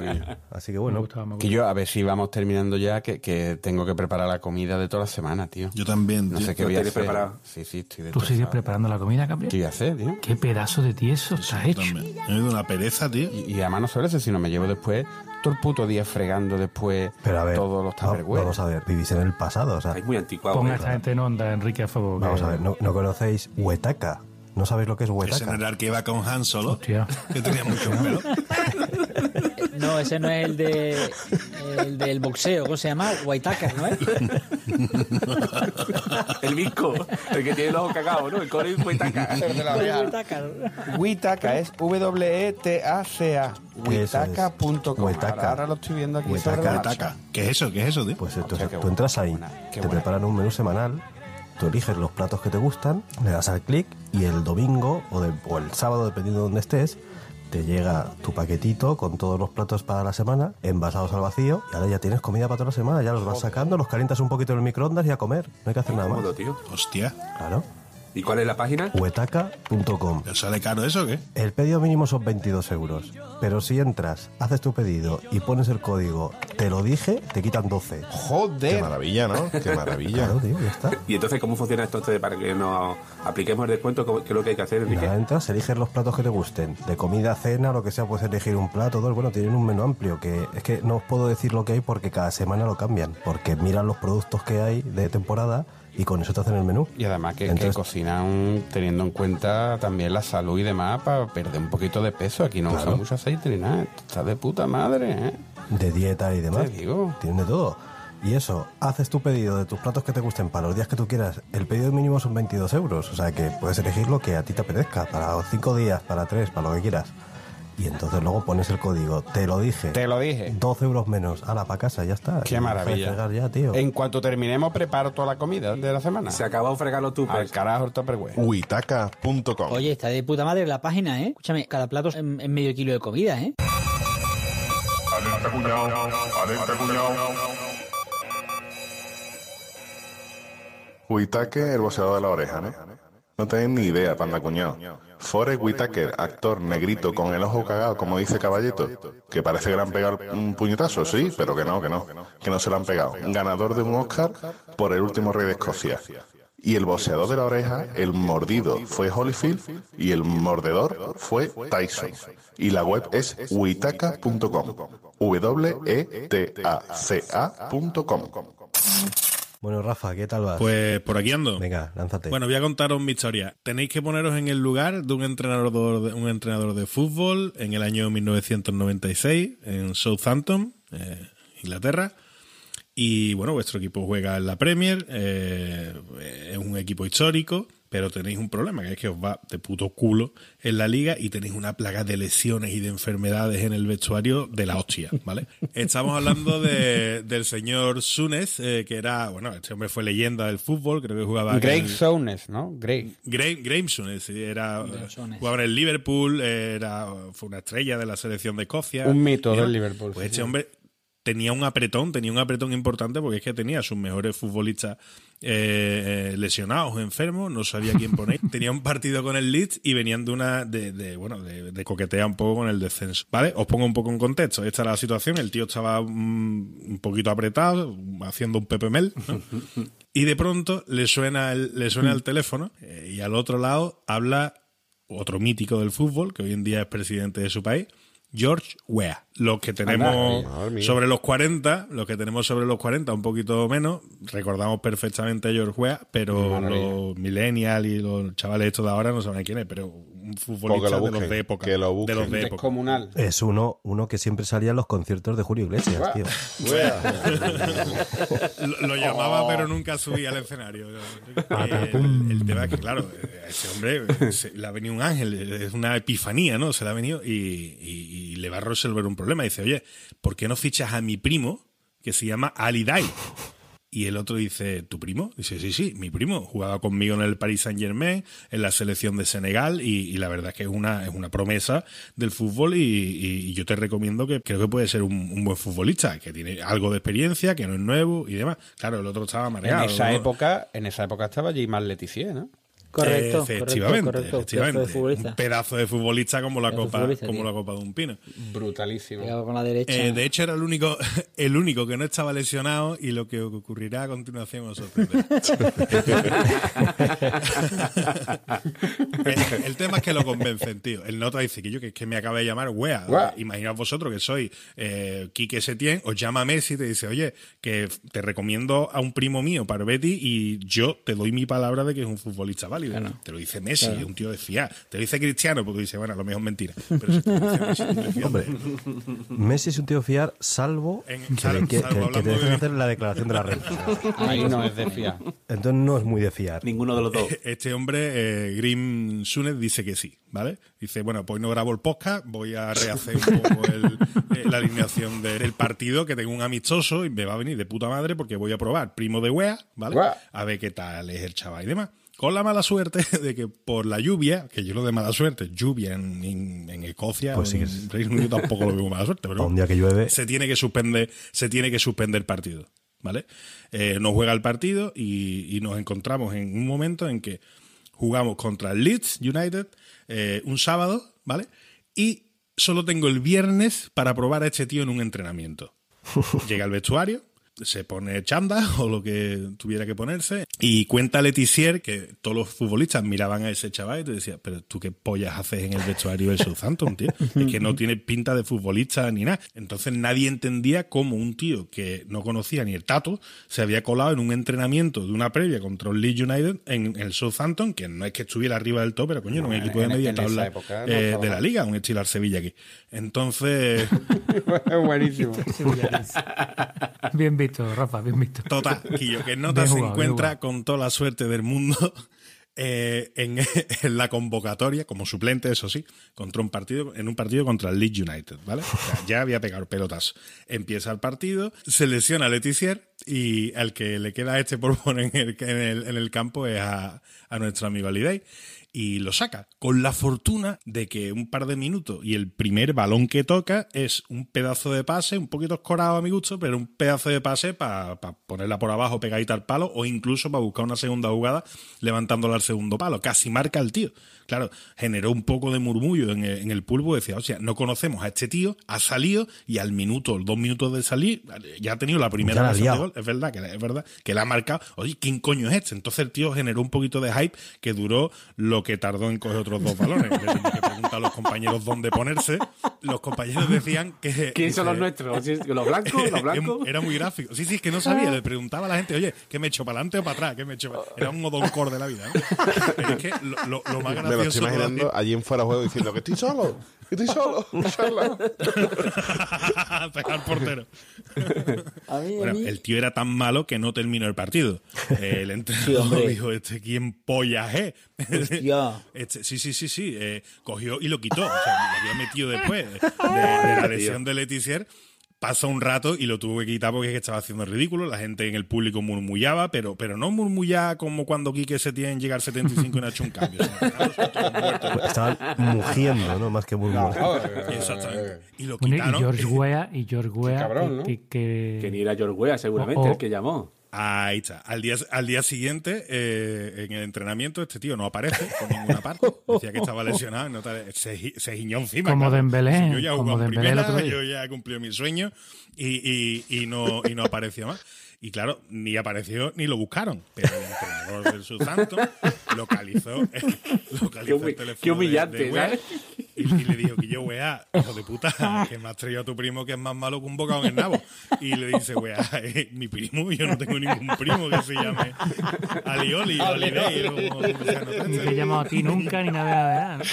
Así que me bueno, gustaba, me Que yo, a ver si vamos terminando ya, que, que tengo que preparar la comida de toda la semana, tío. Yo también, No tío. sé qué ¿Lo voy a hacer. preparado? Sí, sí, estoy de ¿Tú sigues preparando la comida, ¿Qué Gabriel? voy a hacer, tío? ¿Qué pedazo de tieso estás hecho? También. Me he una pereza, tío. Y, y además no solo eso, sino me llevo después todo el puto día fregando después pero a ver, todos los tupperware. vamos a ver, vivís en el pasado. O sea, Es muy anticuado. Pon a ¿eh? esta gente en onda, Enrique, a favor. que- vamos a ver, ¿no, no conocéis Huetaca? ¿No sabéis lo que es Ese no Huetaca? era el que iba con Han Solo, Hostia. que tenía mucho pelo. *laughs* No, ese no es el de el del boxeo, ¿cómo se llama? Waitaka, ¿no es? *laughs* El Visco, el que tiene los ojos cagados, ¿no? El core y Huetaca. Waitaka. Witaka es W-E-T-A-C-A. Witaka.com. Huetaca. Ahora, ahora lo estoy viendo aquí Huetaca. sobre la marcha. Taca. ¿Qué es eso? ¿Qué es eso, tío? Pues entonces Hostia, qué tú entras ahí, te buena. preparan un menú semanal tú eliges los platos que te gustan, le das al clic y el domingo o, de- o el sábado, dependiendo de dónde estés, te llega tu paquetito con todos los platos para la semana, envasados al vacío, y ahora ya tienes comida para toda la semana, ya los vas sacando, los calientas un poquito en el microondas y a comer. No hay que hacer nada más. Tío. Hostia. Claro. ¿Y cuál es la página? Huetaca.com. ¿Pero sale caro eso o qué? El pedido mínimo son 22 euros. Pero si entras, haces tu pedido y pones el código te lo dije, te quitan 12. Qué Joder. maravilla, ¿no? Qué *laughs* maravilla. Claro, tío, ya está. ¿Y entonces cómo funciona esto entonces, para que nos apliquemos el descuento? ¿Cómo- ¿Qué es lo que hay que hacer, Enrique? Nada, entras, eliges los platos que te gusten. De comida, cena, lo que sea, puedes elegir un plato. Todo. Bueno, tienen un menú amplio que es que no os puedo decir lo que hay porque cada semana lo cambian. Porque miran los productos que hay de temporada y con eso te hacen el menú. Y además que, que Entonces- cocinan teniendo en cuenta también la salud y demás para perder un poquito de peso. Aquí no Claro. usan mucho aceite ni nada. Está de puta madre, ¿eh? De dieta y demás. Te digo. Tienen de todo. Y eso, haces tu pedido de tus platos que te gusten para los días que tú quieras. El pedido mínimo son 22 euros. O sea que puedes elegir lo que a ti te apetezca. Para 5 días, para 3, para lo que quieras. Y entonces luego pones el código. Te lo dije. Te lo dije. 12 euros menos. A la pa' casa, ya está. Qué maravilla. fregar ya, tío. En cuanto terminemos, preparo toda la comida de la semana. Se acabó de fregar los tupers. Al carajo el Tupperware. Huitaca.com. Oye, está de puta madre la página, ¿eh? Escúchame, cada plato es en, en medio kilo de comida, ¿eh? Alerta cuñado, alerta cuñado. Whitaker, el boxeador de la oreja, ¿no? No tenéis ni idea, panda cuñado. Forrest Whitaker, actor negrito con el ojo cagado, como dice Caballito, que parece que le han pegado un puñetazo, sí, pero que no, que no, que no se lo han pegado. Ganador de un Oscar por El último rey de Escocia. Y el boxeador de la oreja, el mordido, fue Holyfield y el mordedor fue Tyson. Y la web es witaca.com. E W-E-T-A-C-A.com. Bueno, Rafa, ¿qué tal vas? Pues por aquí ando. Venga, lánzate. Bueno, voy a contaros mi historia. Tenéis que poneros en el lugar de un entrenador de, un entrenador de fútbol en el año 1996 en Southampton, eh, Inglaterra. Y bueno, vuestro equipo juega en la Premier, eh, es un equipo histórico, pero tenéis un problema, que es que os va de puto culo en la liga y tenéis una plaga de lesiones y de enfermedades en el vestuario de la hostia, ¿vale? *laughs* Estamos hablando de- del señor Sunes, eh, que era, bueno, este hombre fue leyenda del fútbol, creo que jugaba... Greg el- Souness, ¿no? Greg. Graham, Graham Souness, sí, era, jugaba en el Liverpool, era, fue una estrella de la selección de Escocia. Un mito del. Liverpool, Pues sí, este sí. hombre tenía un apretón, tenía un apretón importante porque es que tenía a sus mejores futbolistas eh, eh, lesionados, enfermos, no sabía quién poner. *laughs* tenía un partido con el Leeds y venían de una, de, de, bueno, de, de coquetear un poco con el descenso. ¿Vale? Os pongo un poco en contexto. Esta era la situación. El tío estaba mm, un poquito apretado, haciendo un pepemel, ¿no? *laughs* Y de pronto le suena el, le suena el teléfono eh, y al otro lado habla otro mítico del fútbol, que hoy en día es presidente de su país, George Weah. Los que tenemos sobre los 40, los que tenemos sobre los 40, un poquito menos, recordamos perfectamente a George Weah, pero los millennials y los chavales estos de ahora no saben quién es, pero futbolista de los de época. que lo de los de época. Es uno, uno que siempre salía en los conciertos de Julio Iglesias, tío. lo, lo llamaba, pero nunca subía al escenario. El, el tema es que, claro, ese hombre se- le ha venido un ángel, es una epifanía, ¿no? Se le ha venido y, y- y le va a resolver un problema. Dice, oye, ¿por qué no fichas a mi primo que se llama Ali Dai? Y el otro dice, ¿tu primo? Dice, sí, sí, mi primo. Jugaba conmigo en el Paris Saint Germain, en la selección de Senegal, y, y la verdad es que es una, es una promesa del fútbol y, y- y yo te recomiendo que creo que puede ser un, un buen futbolista, que tiene algo de experiencia, que no es nuevo y demás. Claro, el otro estaba En mareado. esa ¿no? época, en esa época estaba Gilmar Letizier, ¿no? Correcto, efectivamente, correcto, correcto. efectivamente. Pedazo de futbolista. Un pedazo de futbolista como la Pedazo copa, futbolista, como tío. la copa de un pino. Brutalísimo. Pegado con la derecha. Eh, de hecho, era el único, *laughs* el único que no estaba lesionado y lo que ocurrirá a continuación os *laughs* el, el tema es que lo convencen, tío. El nota dice que yo que, que me acaba de llamar wea. Wea. Imaginaos vosotros que sois eh, Quique Setién, os llama Messi y te dice, oye, que te recomiendo a un primo mío para Betty y yo te doy mi palabra de que es un futbolista válido. Claro. Te lo dice Messi, Claro. es un tío de fiar. Te lo dice Cristiano, porque dice, bueno, a lo mejor es mentira. Pero si te lo dice Messi, te. Hombre, Messi es un tío fiar, salvo En- que, salvo- que- salvo que- que hablando te dejen de- hacer la declaración de la renta. Ahí no es de fiar. Entonces no es muy de fiar. Ninguno de los dos. *laughs* Este hombre, eh, Grim Sunet, dice que sí, ¿vale? Dice, bueno, pues no grabo el podcast, voy a rehacer un poco el- eh, la alineación del partido, que tengo un amistoso y me va a venir de puta madre porque voy a probar primo de wea, ¿vale? Wea. A ver qué tal es el chaval y demás. Con la mala suerte *laughs* de que por la lluvia, que yo lo de mala suerte, lluvia en, en- en Escocia, Pues sí en Reino Unido tampoco lo veo mala suerte, pero *laughs* un día que llueve, se tiene que suspender, se tiene que suspender el partido, ¿vale? Eh, no juega el partido y, y nos encontramos en un momento en que jugamos contra el Leeds United eh, un sábado, ¿vale? Y solo tengo el viernes para probar a este tío en un entrenamiento. *laughs* Llega al vestuario, se pone chanda *laughs* o lo que tuviera que ponerse y cuenta Letizier que todos los futbolistas miraban a ese chaval y te decían, pero tú qué pollas haces en el vestuario del Southampton, tío. Es que no tiene pinta de futbolista ni nada. Entonces nadie entendía cómo un tío que no conocía ni el tato se había colado en un entrenamiento de una previa contra el Leeds United en el Southampton, que no es que estuviera arriba del top, pero coño, era un No, equipo de en- media en esa tabla época no eh, de la liga, un estilo Sevilla aquí. Entonces... es *laughs* *laughs* buenísimo. Bien visto, Rafa, bien visto. Total, Quillo, que Nota se jugado, encuentra con toda la suerte del mundo *laughs* eh, en, *laughs* en la convocatoria, como suplente, eso sí, contra un partido, en un partido contra el Leeds United, ¿vale? O sea, ya había pegado pelotas. Empieza el partido, se lesiona a Letizier y al que le queda este por poner en el, en el, en el campo es a, a nuestro amigo Alidei. Y lo saca, con la fortuna de que un par de minutos y el primer balón que toca es un pedazo de pase, un poquito escorado a mi gusto, pero un pedazo de pase para ponerla por abajo pegadita al palo o incluso para buscar una segunda jugada levantándola al segundo palo. Casi marca el tío. Claro, generó un poco de murmullo en el, en el pulpo. Decía, o sea, no conocemos a este tío, ha salido y al minuto, dos minutos de salir, ya ha tenido la primera de gol. Es verdad, que, es verdad que la ha marcado. Oye, ¿quién coño es este? Entonces el tío generó un poquito de hype que duró lo que tardó en coger otros dos balones. Que preguntar a los compañeros dónde ponerse. Los compañeros decían que. ¿Quiénes son los nuestros? ¿Los blancos? ¿Los *laughs* blancos? Era muy gráfico. Sí, sí, es que no sabía. Le preguntaba a la gente, oye, ¿qué me echo para adelante o para atrás? ¿Qué me echo para-?" Era un odoncor de la vida. ¿no? Pero es que lo, lo- lo más Me lo estoy imaginando allí en fuera de juego diciendo que estoy solo, que estoy solo. *laughs* *laughs* Pegar portero. A mí, a Bueno, mí- el tío era tan malo que no terminó el partido. *laughs* El entrenador Sí, hombre. dijo, este quién polla es. Hostia. Este, sí, sí, sí, sí. eh, cogió y lo quitó. O sea, lo había metido después de, de la lesión de Letizier. Pasó un rato y lo tuvo que quitar porque es que estaba haciendo ridículo. La gente en el público murmullaba, pero, pero no murmullaba como cuando Quique se tiene en llegar 75 y no ha hecho un cambio. *laughs* que, estaban mugiendo, ¿no? Más que murmurando. Exactamente. Y lo Bueno, y quitaron. George Weah, y George Weah, cabrón, ¿no? que, que- Que ni era George Weah, seguramente, el que llamó. Ahí está. Al día, al día siguiente, eh, en el entrenamiento, este tío no aparece por ninguna parte. Decía que estaba lesionado. no te- se, se giñó encima. Como claro. Dembélé, Si yo ya como el primera, yo ya he cumplido mi sueño y, y, y no, y no apareció más. Y claro, ni apareció ni lo buscaron. Pero el entrenador del Southampton localizó, *laughs* localizó el teléfono qué humillante, de, de y, y le dijo que yo, weá, hijo de puta, que me has traído a tu primo que es más malo que un bocado en el nabo. Y le dice, weá, mi primo, yo no tengo ningún primo que se llame Alioli o Alidei. o como sea, no ni te he llamado a ti nunca, ni nada. ¿no?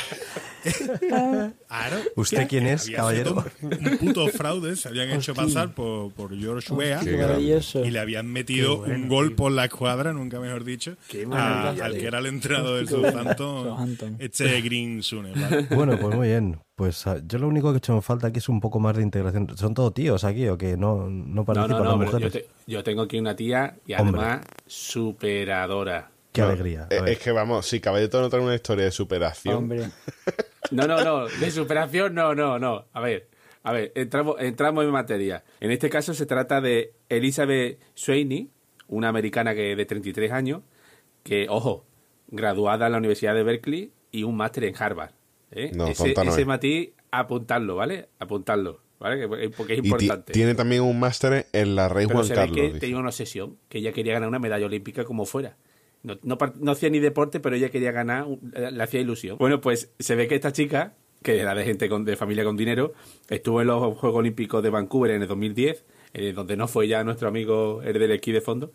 Claro. ¿Usted quién es, caballero? Un puto fraude, se habían hecho pasar por, por George Weah Qué maravilloso. y le habían metido un gol por la escuadra, nunca mejor dicho, a- al que era el entrenador del. Southampton, este Green Sune. ¿vale? *laughs* Bueno, pues muy bien. Pues ah, yo lo único que he hecho en falta aquí es un poco más de integración. ¿Son todos tíos aquí o que no, no participan no, no, las yo, mujeres? te- yo tengo aquí una tía y Hombre. además superadora. Qué No, alegría. A eh. Es que vamos, si Caballito no trae una historia de superación, Hombre. No, no, no, de superación no, no, no. A ver, a ver, entramos, entramos en materia. En este caso se trata de Elizabeth Sweeney, una americana que de 33 años, que, ojo, graduada en la Universidad de Berkeley y un máster en Harvard. ¿eh? No, ese, tonta no ese es. matiz, apuntarlo, ¿vale? Apuntarlo, ¿vale? Que- Porque es y importante. tiene también un máster en la Rey Pero Juan se ve Carlos. que dice. tenía una obsesión, que ella quería ganar una medalla olímpica como fuera. No, no, hacía ni deporte, pero ella quería ganar, le hacía ilusión. Bueno, pues se ve que esta chica, que era de gente con, de familia con dinero, estuvo en los Juegos Olímpicos de Vancouver en el 2010, eh, donde no fue ya nuestro amigo el del esquí de fondo,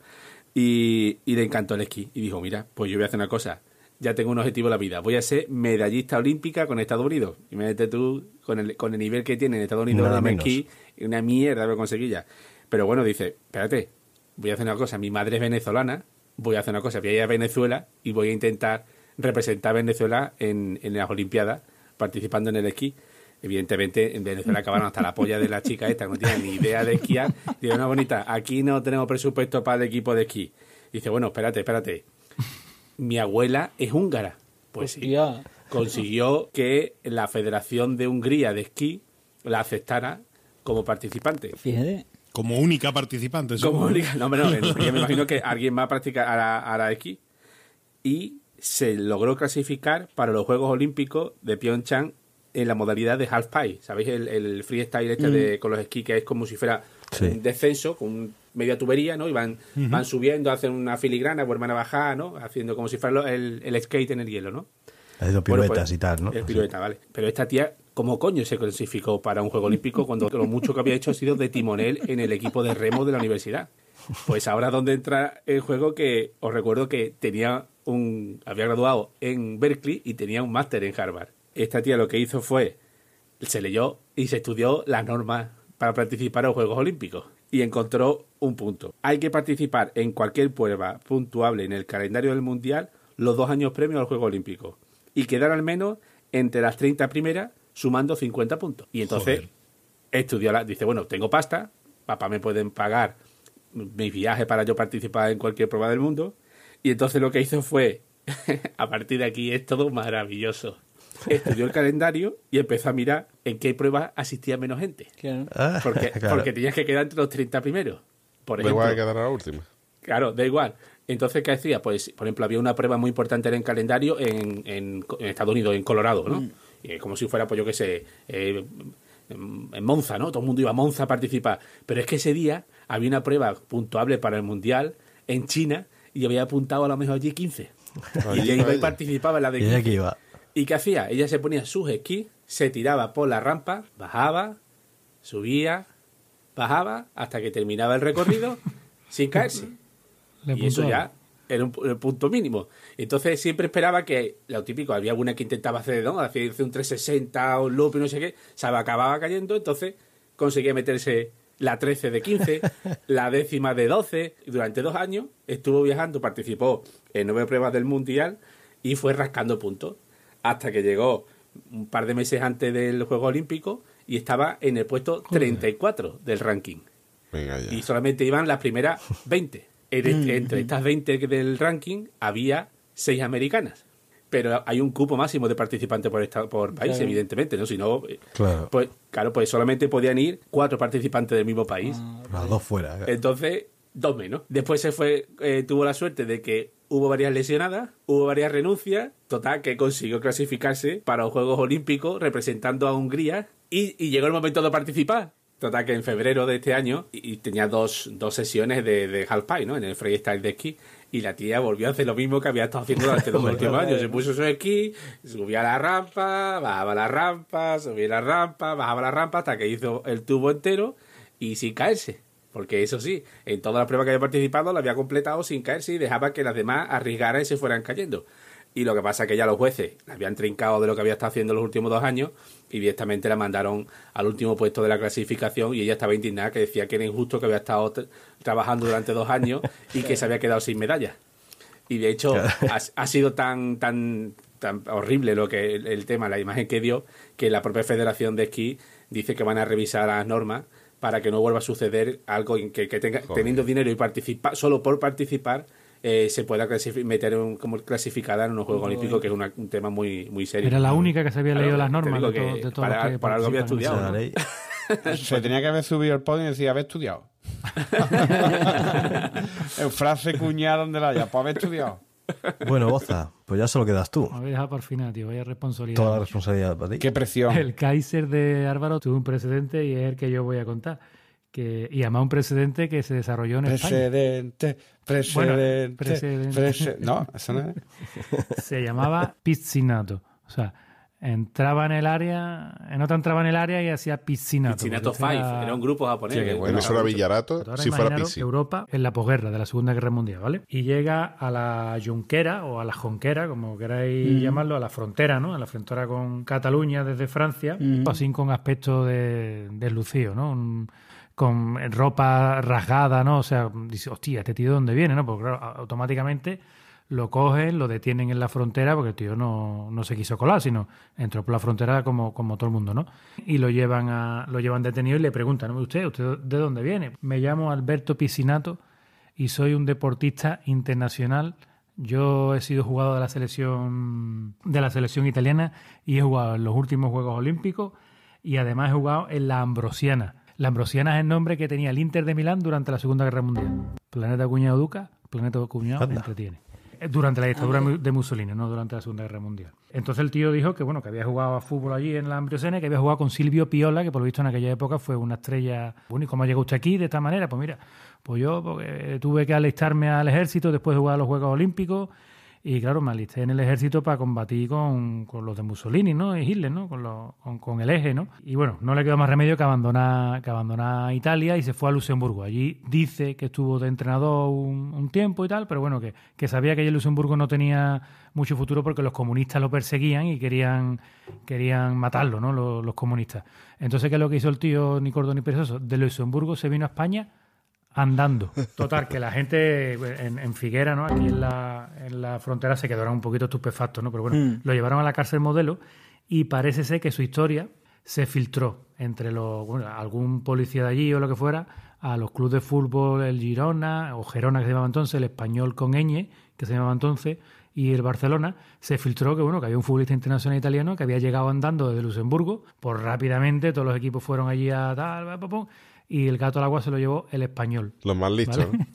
y, y le encantó el esquí. Y dijo, mira, pues yo voy a hacer una cosa. ya tengo un objetivo en la vida. Voy a ser medallista olímpica con Estados Unidos. Y Imagínate tú, con el, con el nivel que tiene en Estados Unidos Nada esquí, una mierda lo conseguí ya. Pero bueno, dice, espérate, voy a hacer una cosa. Mi madre es venezolana, voy a hacer una cosa. Voy a ir a Venezuela y voy a intentar representar a Venezuela en, en las Olimpiadas, participando en el esquí. Evidentemente, en Venezuela acabaron hasta la polla de la chica esta, que no tiene ni idea de esquiar. Dice, una bonita, aquí no tenemos presupuesto para el equipo de esquí. Dice, bueno, espérate, espérate. Mi abuela es húngara. Pues sí. Consiguió que la Federación de Hungría de Esquí la aceptara como participante. Fíjate. Como única participante. Como única- No, hombre, no, me *laughs* imagino que alguien va a practicar a la, a la esquí. Y se logró clasificar para los Juegos Olímpicos de Pyeongchang en la modalidad de half pipe. ¿Sabéis? El, el freestyle este de, con los esquís que es como si fuera Sí. un descenso con media tubería, ¿no? Y van, van subiendo, hacen una filigrana, vuelven a bajar, ¿no? Haciendo como si fuera el, el skate en el hielo, ¿no? Ha ido Bueno, piruetas pues, y tal, ¿no? El pirueta, vale. Pero esta tía, ¿cómo coño se clasificó para un Juego Olímpico cuando lo mucho que había hecho ha sido de timonel en el equipo de remo de la universidad? Pues ahora donde entra el juego que os recuerdo que tenía un había graduado en Berkeley y tenía un máster en Harvard. Esta tía lo que hizo fue se leyó y se estudió las normas para participar en los Juegos Olímpicos y encontró un punto. Hay que participar en cualquier prueba puntuable en el calendario del Mundial los dos años premios al Juego Olímpico y quedar al menos entre las 30 primeras sumando 50 puntos. Y entonces Joder. estudió la, dice, bueno, tengo pasta, papá me pueden pagar mis viajes para yo participar en cualquier prueba del mundo. Y entonces lo que hizo fue, *laughs* a partir de aquí es todo maravilloso. Estudió el calendario y empezó a mirar en qué pruebas asistía menos gente. Claro. Ah, Porque, *laughs* claro. porque tenías que quedar entre los 30 primeros. Por Da ejemplo, igual quedar a la última. Claro, da igual. Entonces, ¿qué hacía? Pues, por ejemplo, había una prueba muy importante en el calendario en, en- en Estados Unidos, en Colorado, ¿no? Y como si fuera, pues yo qué sé, eh, en en Monza, ¿no? Todo el mundo iba a Monza a participar. Pero es que ese día había una prueba puntuable para el Mundial en China y había apuntado a lo mejor allí 15. Y ella iba y participaba en la de ¿Y ella 15. que iba? ¿Y qué hacía? Ella se ponía sus esquís, se tiraba por la rampa, bajaba, subía, bajaba, hasta que terminaba el recorrido *laughs* sin caerse. Le y eso ya era un, el punto mínimo. Entonces siempre esperaba que, lo típico, había alguna que intentaba hacer, ¿no? Hacer un 360 o un loop y no sé qué, se acababa cayendo, entonces conseguía meterse la 13 de 15, *laughs* la décima de 12, y durante dos años estuvo viajando, participó en nueve pruebas del Mundial y fue rascando puntos, hasta que llegó un par de meses antes del Juego Olímpico y estaba en el puesto 34 del ranking Venga ya. y solamente iban las primeras 20. En este- entre estas 20 del ranking había 6 americanas. Pero hay un cupo máximo de participantes por, esta- por país, Claro. evidentemente, ¿no? Si no, eh, Claro. pues, claro, pues solamente podían ir cuatro participantes del mismo país. Las dos fuera. Entonces, dos menos. Después se fue, eh, tuvo la suerte de que hubo varias lesionadas, hubo varias renuncias, total, que consiguió clasificarse para los Juegos Olímpicos representando a Hungría y, y llegó el momento de participar. Total, que en febrero de este año y, y tenía dos, dos sesiones de, de half pipe, ¿no? En el freestyle de esquí. Y la tía volvió a hacer lo mismo que había estado haciendo durante los *laughs* últimos años. Se puso su esquí, subía la rampa, bajaba la rampa, subía la rampa, bajaba la rampa hasta que hizo el tubo entero y sin caerse. Porque eso sí, en todas las pruebas que había participado la había completado sin caerse y dejaba que las demás arriesgaran y se fueran cayendo. Y lo que pasa es que ya los jueces la habían trincado de lo que había estado haciendo los últimos dos años y directamente la mandaron al último puesto de la clasificación y ella estaba indignada que decía que era injusto que había estado trabajando durante dos años y que se había quedado sin medalla. Y de hecho ha, ha sido tan tan tan horrible lo que el, el tema, la imagen que dio, que la propia Federación de Esquí dice que van a revisar las normas para que no vuelva a suceder algo en que, que tenga, teniendo dinero y participar solo por participar eh, se pueda meter un- como clasificada en unos Juegos Olímpicos, que es una- un tema muy, muy serio. Era la única que se había Claro, leído las normas de, to- que de todos para- que para algo había estudiado, La ¿no? ley. Se tenía que haber subido al podio y decir, haber estudiado. *laughs* en frase cuñada donde la haya, pues haber estudiado. Bueno, Boza, pues ya solo quedas tú. Me habéis dejado por final, tío. Vaya responsabilidad. Toda la responsabilidad para ti. Qué presión. El Kaiser de Álvaro tuvo un precedente y es el que yo voy a contar. Que, y además un precedente que se desarrolló en España. Precedente, precedente, precedente. prece- No, eso no es. *laughs* Se llamaba Pizzinato. O sea, entraba en el área, en otra entraba en el área y hacía piscinato. Porque Five, era- era un grupo japonés. Sí, qué ¿eh? bueno. Eso era Villarato, Ahora si fuera Pisi. Europa en la posguerra de la Segunda Guerra Mundial, ¿vale? Y llega a la Junquera o a la Jonquera, como queráis llamarlo, a la frontera, ¿no? A la frontera con Cataluña desde Francia, así con aspecto de deslucido, ¿no? Un- con ropa rasgada, ¿no? O sea, dice, hostia, ¿este tío de dónde viene, no? Porque claro, automáticamente lo cogen, lo detienen en la frontera, porque el tío no, no se quiso colar, sino entró por la frontera como, como todo el mundo, ¿no? Y lo llevan a, lo llevan detenido y le preguntan, ¿no? ¿usted, usted de dónde viene? Me llamo Alberto Piscinato y soy un deportista internacional. Yo he sido jugador de la selección de la selección italiana y he jugado en los últimos Juegos Olímpicos y además he jugado en la Ambrosiana. La Ambrosiana es el nombre que tenía el Inter de Milán durante la Segunda Guerra Mundial. Planeta Cuñado Duca, Planeta Cuñado entretiene. Eh, Durante la dictadura de Mussolini, no durante la Segunda Guerra Mundial. Entonces el tío dijo que bueno que había jugado a fútbol allí en la Ambrosiana, que había jugado con Silvio Piola, que por lo visto en aquella época fue una estrella. Bueno, ¿y cómo llegó usted aquí de esta manera? Pues mira, pues yo porque tuve que alistarme al ejército después de jugar a los Juegos Olímpicos y claro, me alisté en el ejército para combatir con, con los de Mussolini, ¿no? Y Hitler, ¿no? Con, los- con, con el eje, ¿no? Y bueno, no le quedó más remedio que abandonar, que abandonar Italia y se fue a Luxemburgo. Allí dice que estuvo de entrenador un, tiempo y tal, pero bueno, que, que sabía que allí Luxemburgo no tenía mucho futuro porque los comunistas lo perseguían y querían, querían matarlo, ¿no? Los, los comunistas. Entonces, ¿qué es lo que hizo el tío ni corto ni perezoso? De Luxemburgo se vino a España andando. Total, que la gente en, en Figuera, ¿no? Aquí en la, en la frontera se quedaron un poquito estupefactos, ¿no? Pero bueno, lo llevaron a la cárcel modelo y parece ser que su historia se filtró entre los, bueno, algún policía de allí o lo que fuera, a los clubes de fútbol, el Girona, o Gerona que se llamaba entonces, el Español con ñ, que se llamaba entonces, y el Barcelona, se filtró que bueno, que había un futbolista internacional italiano que había llegado andando desde Luxemburgo, pues rápidamente todos los equipos fueron allí a tal, y el gato al agua se lo llevó el español. Los más listos. ¿vale? ¿no?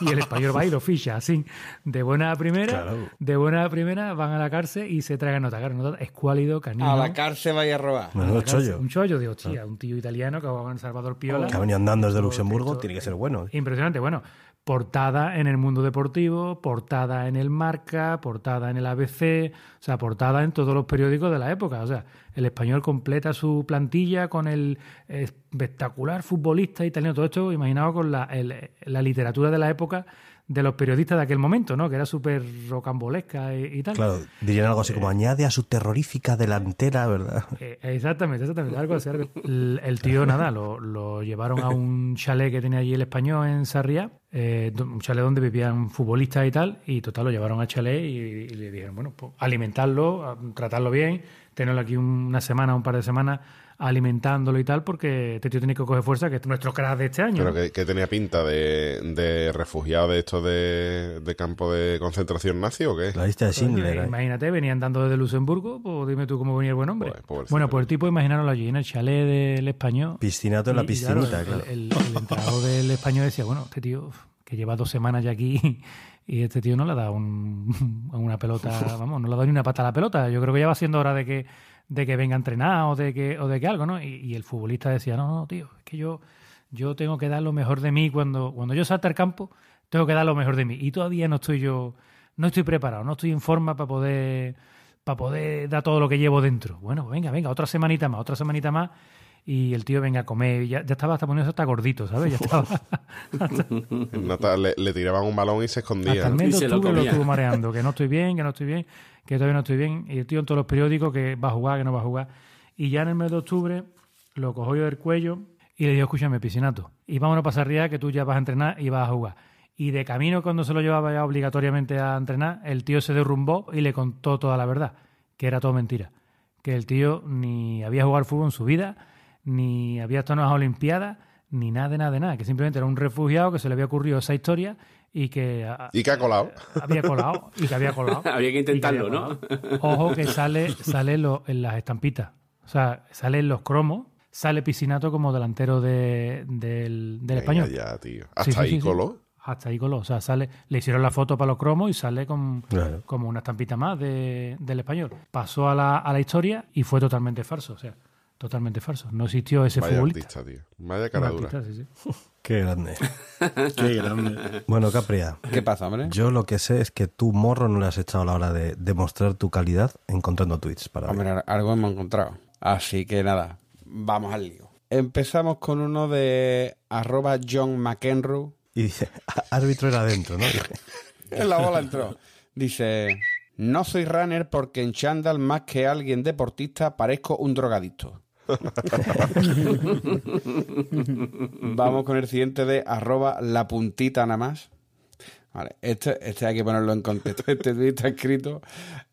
*laughs* y el español va y lo ficha, así. De buena a primera, Claro. de buena a primera van a la cárcel y se tragan nota. Claro, nota escuálido, canino. A la cárcel vaya a robar. A la cárcel. chollo. Un chollo de hostia, un tío italiano que ha jugado en Salvador Piola. Que ha venido andando desde Luxemburgo, tiene que ser bueno. Impresionante. Bueno, portada en el mundo deportivo, portada en el Marca, portada en el ABC, o sea, portada en todos los periódicos de la época. O sea, el español completa su plantilla con el espectacular futbolista italiano. Todo esto imaginado con la, el- la literatura de la época de los periodistas de aquel momento, ¿no? Que era súper rocambolesca y, y tal. Claro, dirían algo así como añade a su terrorífica delantera, ¿verdad? *laughs* Eh, exactamente, exactamente. Algo así, el tío, nada, lo, lo llevaron a un chalet que tenía allí el español en Sarriá, eh, un chalet donde vivían futbolistas y tal, y total, lo llevaron al chalet y, y le dijeron, bueno, pues alimentarlo, a- tratarlo bien, tenerlo aquí una semana, un par de semanas alimentándolo y tal, porque este tío tiene que coger fuerza, que es nuestro crack de este año. Pero que, que tenía pinta de, de refugiado de estos de, de campo de concentración nazi o qué? La lista de Schindler. Imagínate, venían dando desde Luxemburgo, pues dime tú cómo venía el buen hombre. Pobrecito. bueno, pues el tipo, imaginaronlo allí en el chalet del español. Piscinato en la Y- piscinita, el- claro. El, el entrenador *laughs* del español decía, bueno, este tío que lleva dos semanas ya aquí y este tío no le ha dado un- *laughs* una pelota, *laughs* vamos, no le ha dado ni una pata a la pelota. Yo creo que ya va siendo hora de que, de que venga a entrenar o de que, o de que algo, ¿no? Y, el futbolista decía, no, no, tío, es que yo, yo tengo que dar lo mejor de mí cuando, cuando yo salte al campo, tengo que dar lo mejor de mí. Y todavía no estoy yo, no estoy preparado, no estoy en forma para poder, para poder dar todo lo que llevo dentro. Bueno, pues venga, venga, otra semanita más, otra semanita más. Y el tío venga a comer, y ya, ya estaba hasta poniéndose hasta gordito, ¿sabes? Ya estaba. *laughs* Nata- le, le tiraban un balón y se escondía. Hasta el ¿no? mes Y se lo octubre lo, comía. estuvo mareando, que no estoy bien, que no estoy bien, que todavía no estoy bien. Y el tío en todos los periódicos que va a jugar, que no va a jugar. Y ya en el mes de octubre lo cojo yo del cuello y le digo, escúchame, piscinato, y vámonos para Sarriá, que tú ya vas a entrenar y vas a jugar. Y de camino, cuando se lo llevaba ya obligatoriamente a entrenar, el tío se derrumbó y le contó toda la verdad, que era todo mentira. Que el tío ni había jugado al fútbol en su vida, ni había estado en las Olimpiadas, ni nada de nada de nada, que simplemente era un refugiado que se le había ocurrido esa historia y que a- Y que ha colado. había colado y que había colado. *laughs* Había que intentarlo, había ¿no? Ojo que sale, sale en, lo- en las estampitas. O sea, sale en los cromos, sale Piscinato como delantero de- del, del Venga español. ya, tío. Hasta sí, ahí sí, sí. coló. Hasta ahí coló. O sea, sale, le hicieron la foto para los cromos y sale con, Claro. como una estampita más de- del español. Pasó a la, a la historia y fue totalmente falso. O sea, totalmente falso. No existió ese Vaya futbolista. artista, tío. Vaya cara dura. artista, sí, sí. *laughs* Qué grande. *laughs* Qué grande. Bueno, Capria. ¿Qué pasa, hombre? Yo lo que sé es que tu morro no le has echado a la hora de demostrar tu calidad encontrando tweets para. Hombre, algo hemos encontrado. Así que nada, vamos al lío. Empezamos con uno de arroba John McEnroe. Y dice, árbitro era adentro, ¿no? *laughs* En la bola entró. Dice, no soy runner porque en chándal más que alguien deportista parezco un drogadicto. *laughs* Vamos con el siguiente de arroba la puntita nada más. Vale, este, este hay que ponerlo en contexto. Este está escrito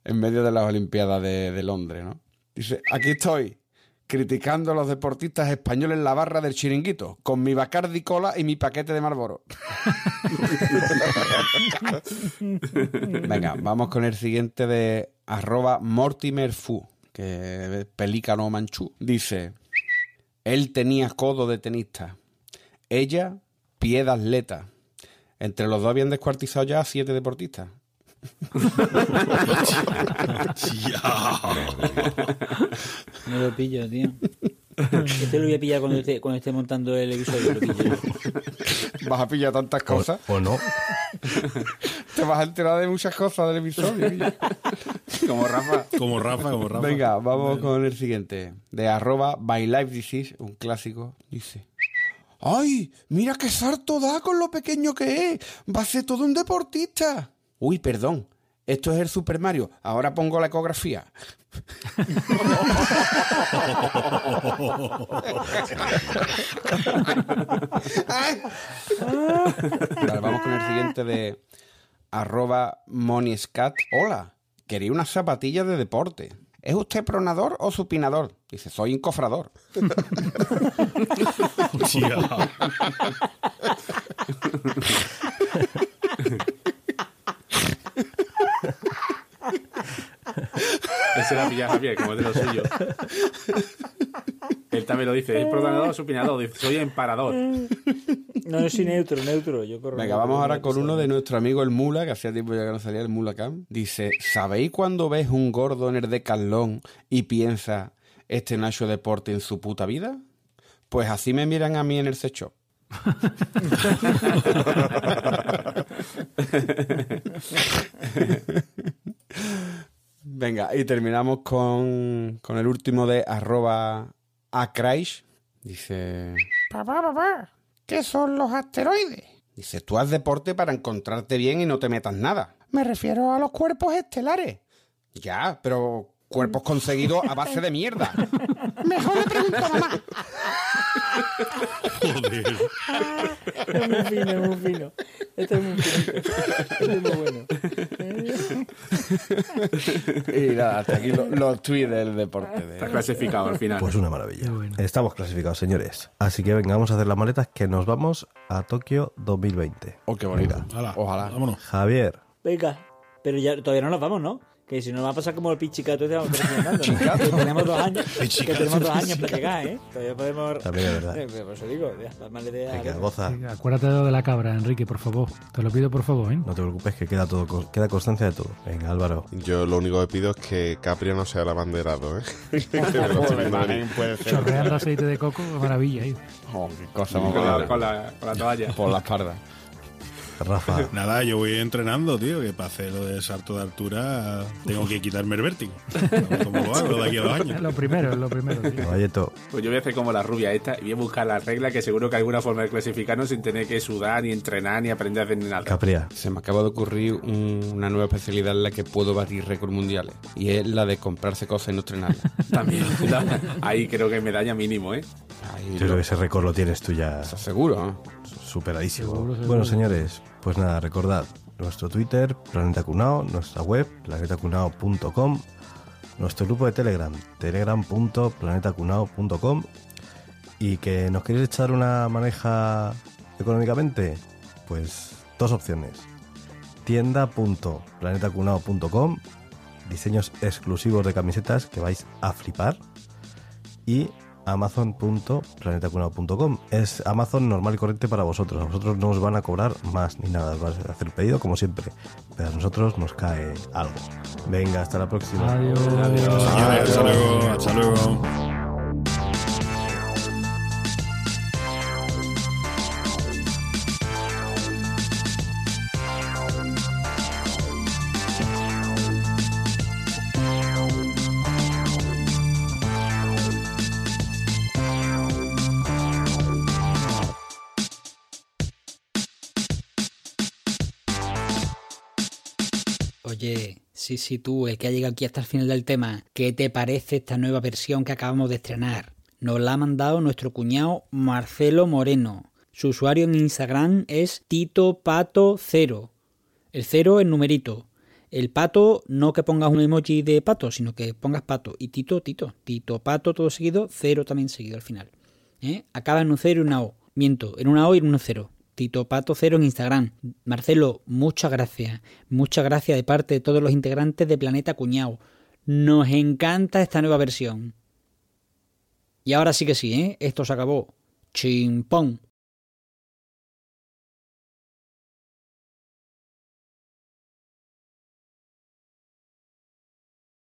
en medio de las Olimpiadas de, Londres, ¿no? Dice, aquí estoy, criticando a los deportistas españoles en la barra del chiringuito, con mi Bacardi Cola y mi paquete de Marlboro. *laughs* Venga, vamos con el siguiente de arroba Mortimer Fu, que es pelícano manchú. Dice, él tenía codo de tenista, ella pie de atleta. Entre los dos habían descuartizado ya a siete deportistas. *laughs* No lo pillo, tío. *laughs* Este lo voy a pillar cuando esté, cuando esté montando el episodio. Lo. *laughs* Vas a pillar tantas cosas. O, o no. *laughs* Te vas a enterar de muchas cosas del episodio. Como Rafa. Como Rafa, como Rafa. Venga, vamos con el siguiente. De arroba by life disease, un clásico. Dice. ¡Ay! Mira qué sarto da con lo pequeño que es. Va a ser todo un deportista. Uy, perdón. Esto es el Super Mario. Ahora pongo la ecografía. Vale, vamos con el siguiente de arroba moniscat. Hola, quería unas zapatillas de deporte. ¿Es usted pronador o supinador? Dice, soy encofrador. *laughs* *laughs* Ese la pilla Javier, como es de lo suyo. Él también lo dice, es programador o supinador. Dice, soy emparador. No, yo soy neutro, neutro. Yo corro Venga, vamos ahora con uno de nuestro amigo el Mula, que hacía tiempo ya que no salía el Mula Cam. Dice, ¿sabéis cuando ves un gordo en el decalón y piensa, este no hecho deporte en su puta vida? Pues así me miran a mí en el secho. *laughs* *laughs* *laughs* Venga, y terminamos con, con el último de arroba acraish. Dice... Papá, papá, ¿qué son los asteroides? Dice, tú haz deporte para encontrarte bien y no te metas nada. Me refiero a los cuerpos estelares. Ya, pero cuerpos conseguidos a base de mierda. Mejor le pregunto a mamá. Joder. Es muy fino, es muy fino. Este es muy fino. Este es muy bueno. Y nada, hasta aquí lo- los tweets del deporte. de- Está clasificado al final. Pues una maravilla. Estamos clasificados, señores. Así que venga, vamos a hacer las maletas que nos vamos a Tokio 2020. Oh, qué bonito. Hala, Ojalá. Vámonos. Javier, Venga, pero ya todavía no nos vamos, ¿no? Que si nos va a pasar como el pichicato este vamos *laughs* a ¿no? Que tenemos dos años, que tenemos dos años para llegar, ¿eh? Todavía podemos... también es verdad. Eh, Por eso digo, ya. Venga, goza. Venga, Acuérdate de lo de la cabra, Enrique, por favor. Te lo pido, por favor, ¿eh? No te preocupes que queda todo queda constancia de todo. Venga, Álvaro. Yo lo único que pido es que Capria no sea el abanderado, ¿eh? *laughs* *laughs* Que me lo estoy viendo venir. Chorreando aceite de coco, qué maravilla. ¿eh? Oh, qué cosa más con, la, con, la, con la toalla. Por la espalda. Rafa. *laughs* Nada, yo voy entrenando, tío, que para hacer lo de salto de altura tengo que quitarme el vértigo. Como lo hago de aquí a dos Es años. lo primero, es lo primero. tío. Caballeto. Pues yo voy a hacer como la rubia esta y voy a buscar la regla que seguro que hay alguna forma de clasificarnos sin tener que sudar, ni entrenar, ni aprender a hacer nada. Capria. Se me acaba de ocurrir un- una nueva especialidad en la que puedo batir récords mundiales. Y es la de comprarse cosas y no estrenarlas. *laughs* También. Ahí creo que medalla mínimo, ¿eh? Ahí Yo creo que ese récord lo tienes tú ya seguro, ¿no? Superadísimo. Seguro, seguro. Bueno, señores, pues nada, recordad nuestro Twitter, Planeta Cunao, nuestra web, planetacunao.com, nuestro grupo de Telegram, telegram.planetacunao.com y que nos queréis echar una maneja económicamente, pues dos opciones. tienda.planetacunao.com, diseños exclusivos de camisetas que vais a flipar y amazon.planetacunao.com. Es Amazon normal y corriente para vosotros. A vosotros no os van a cobrar más ni nada. Os vais a hacer el pedido como siempre. Pero a nosotros nos cae algo. Venga, hasta la próxima. Adiós. Señores, hasta luego, hasta luego. Sí, tú, el que ha llegado aquí hasta el final del tema, ¿qué te parece esta nueva versión que acabamos de estrenar? Nos la ha mandado nuestro cuñado Marcelo Moreno. Su usuario en Instagram es Tito Pato Cero. El cero es numerito. El pato, no que pongas un emoji de pato, sino que pongas pato. Y Tito, Tito. Tito Pato, todo seguido, cero también seguido al final. ¿Eh? Acaba en un cero y una O. Miento, en una O y en un cero. Tito Pato Cero en Instagram. Marcelo, muchas gracias. Muchas gracias de parte de todos los integrantes de Planeta Cuñado. Nos encanta esta nueva versión. Y ahora sí que sí, ¿eh? Esto se acabó. Chimpón.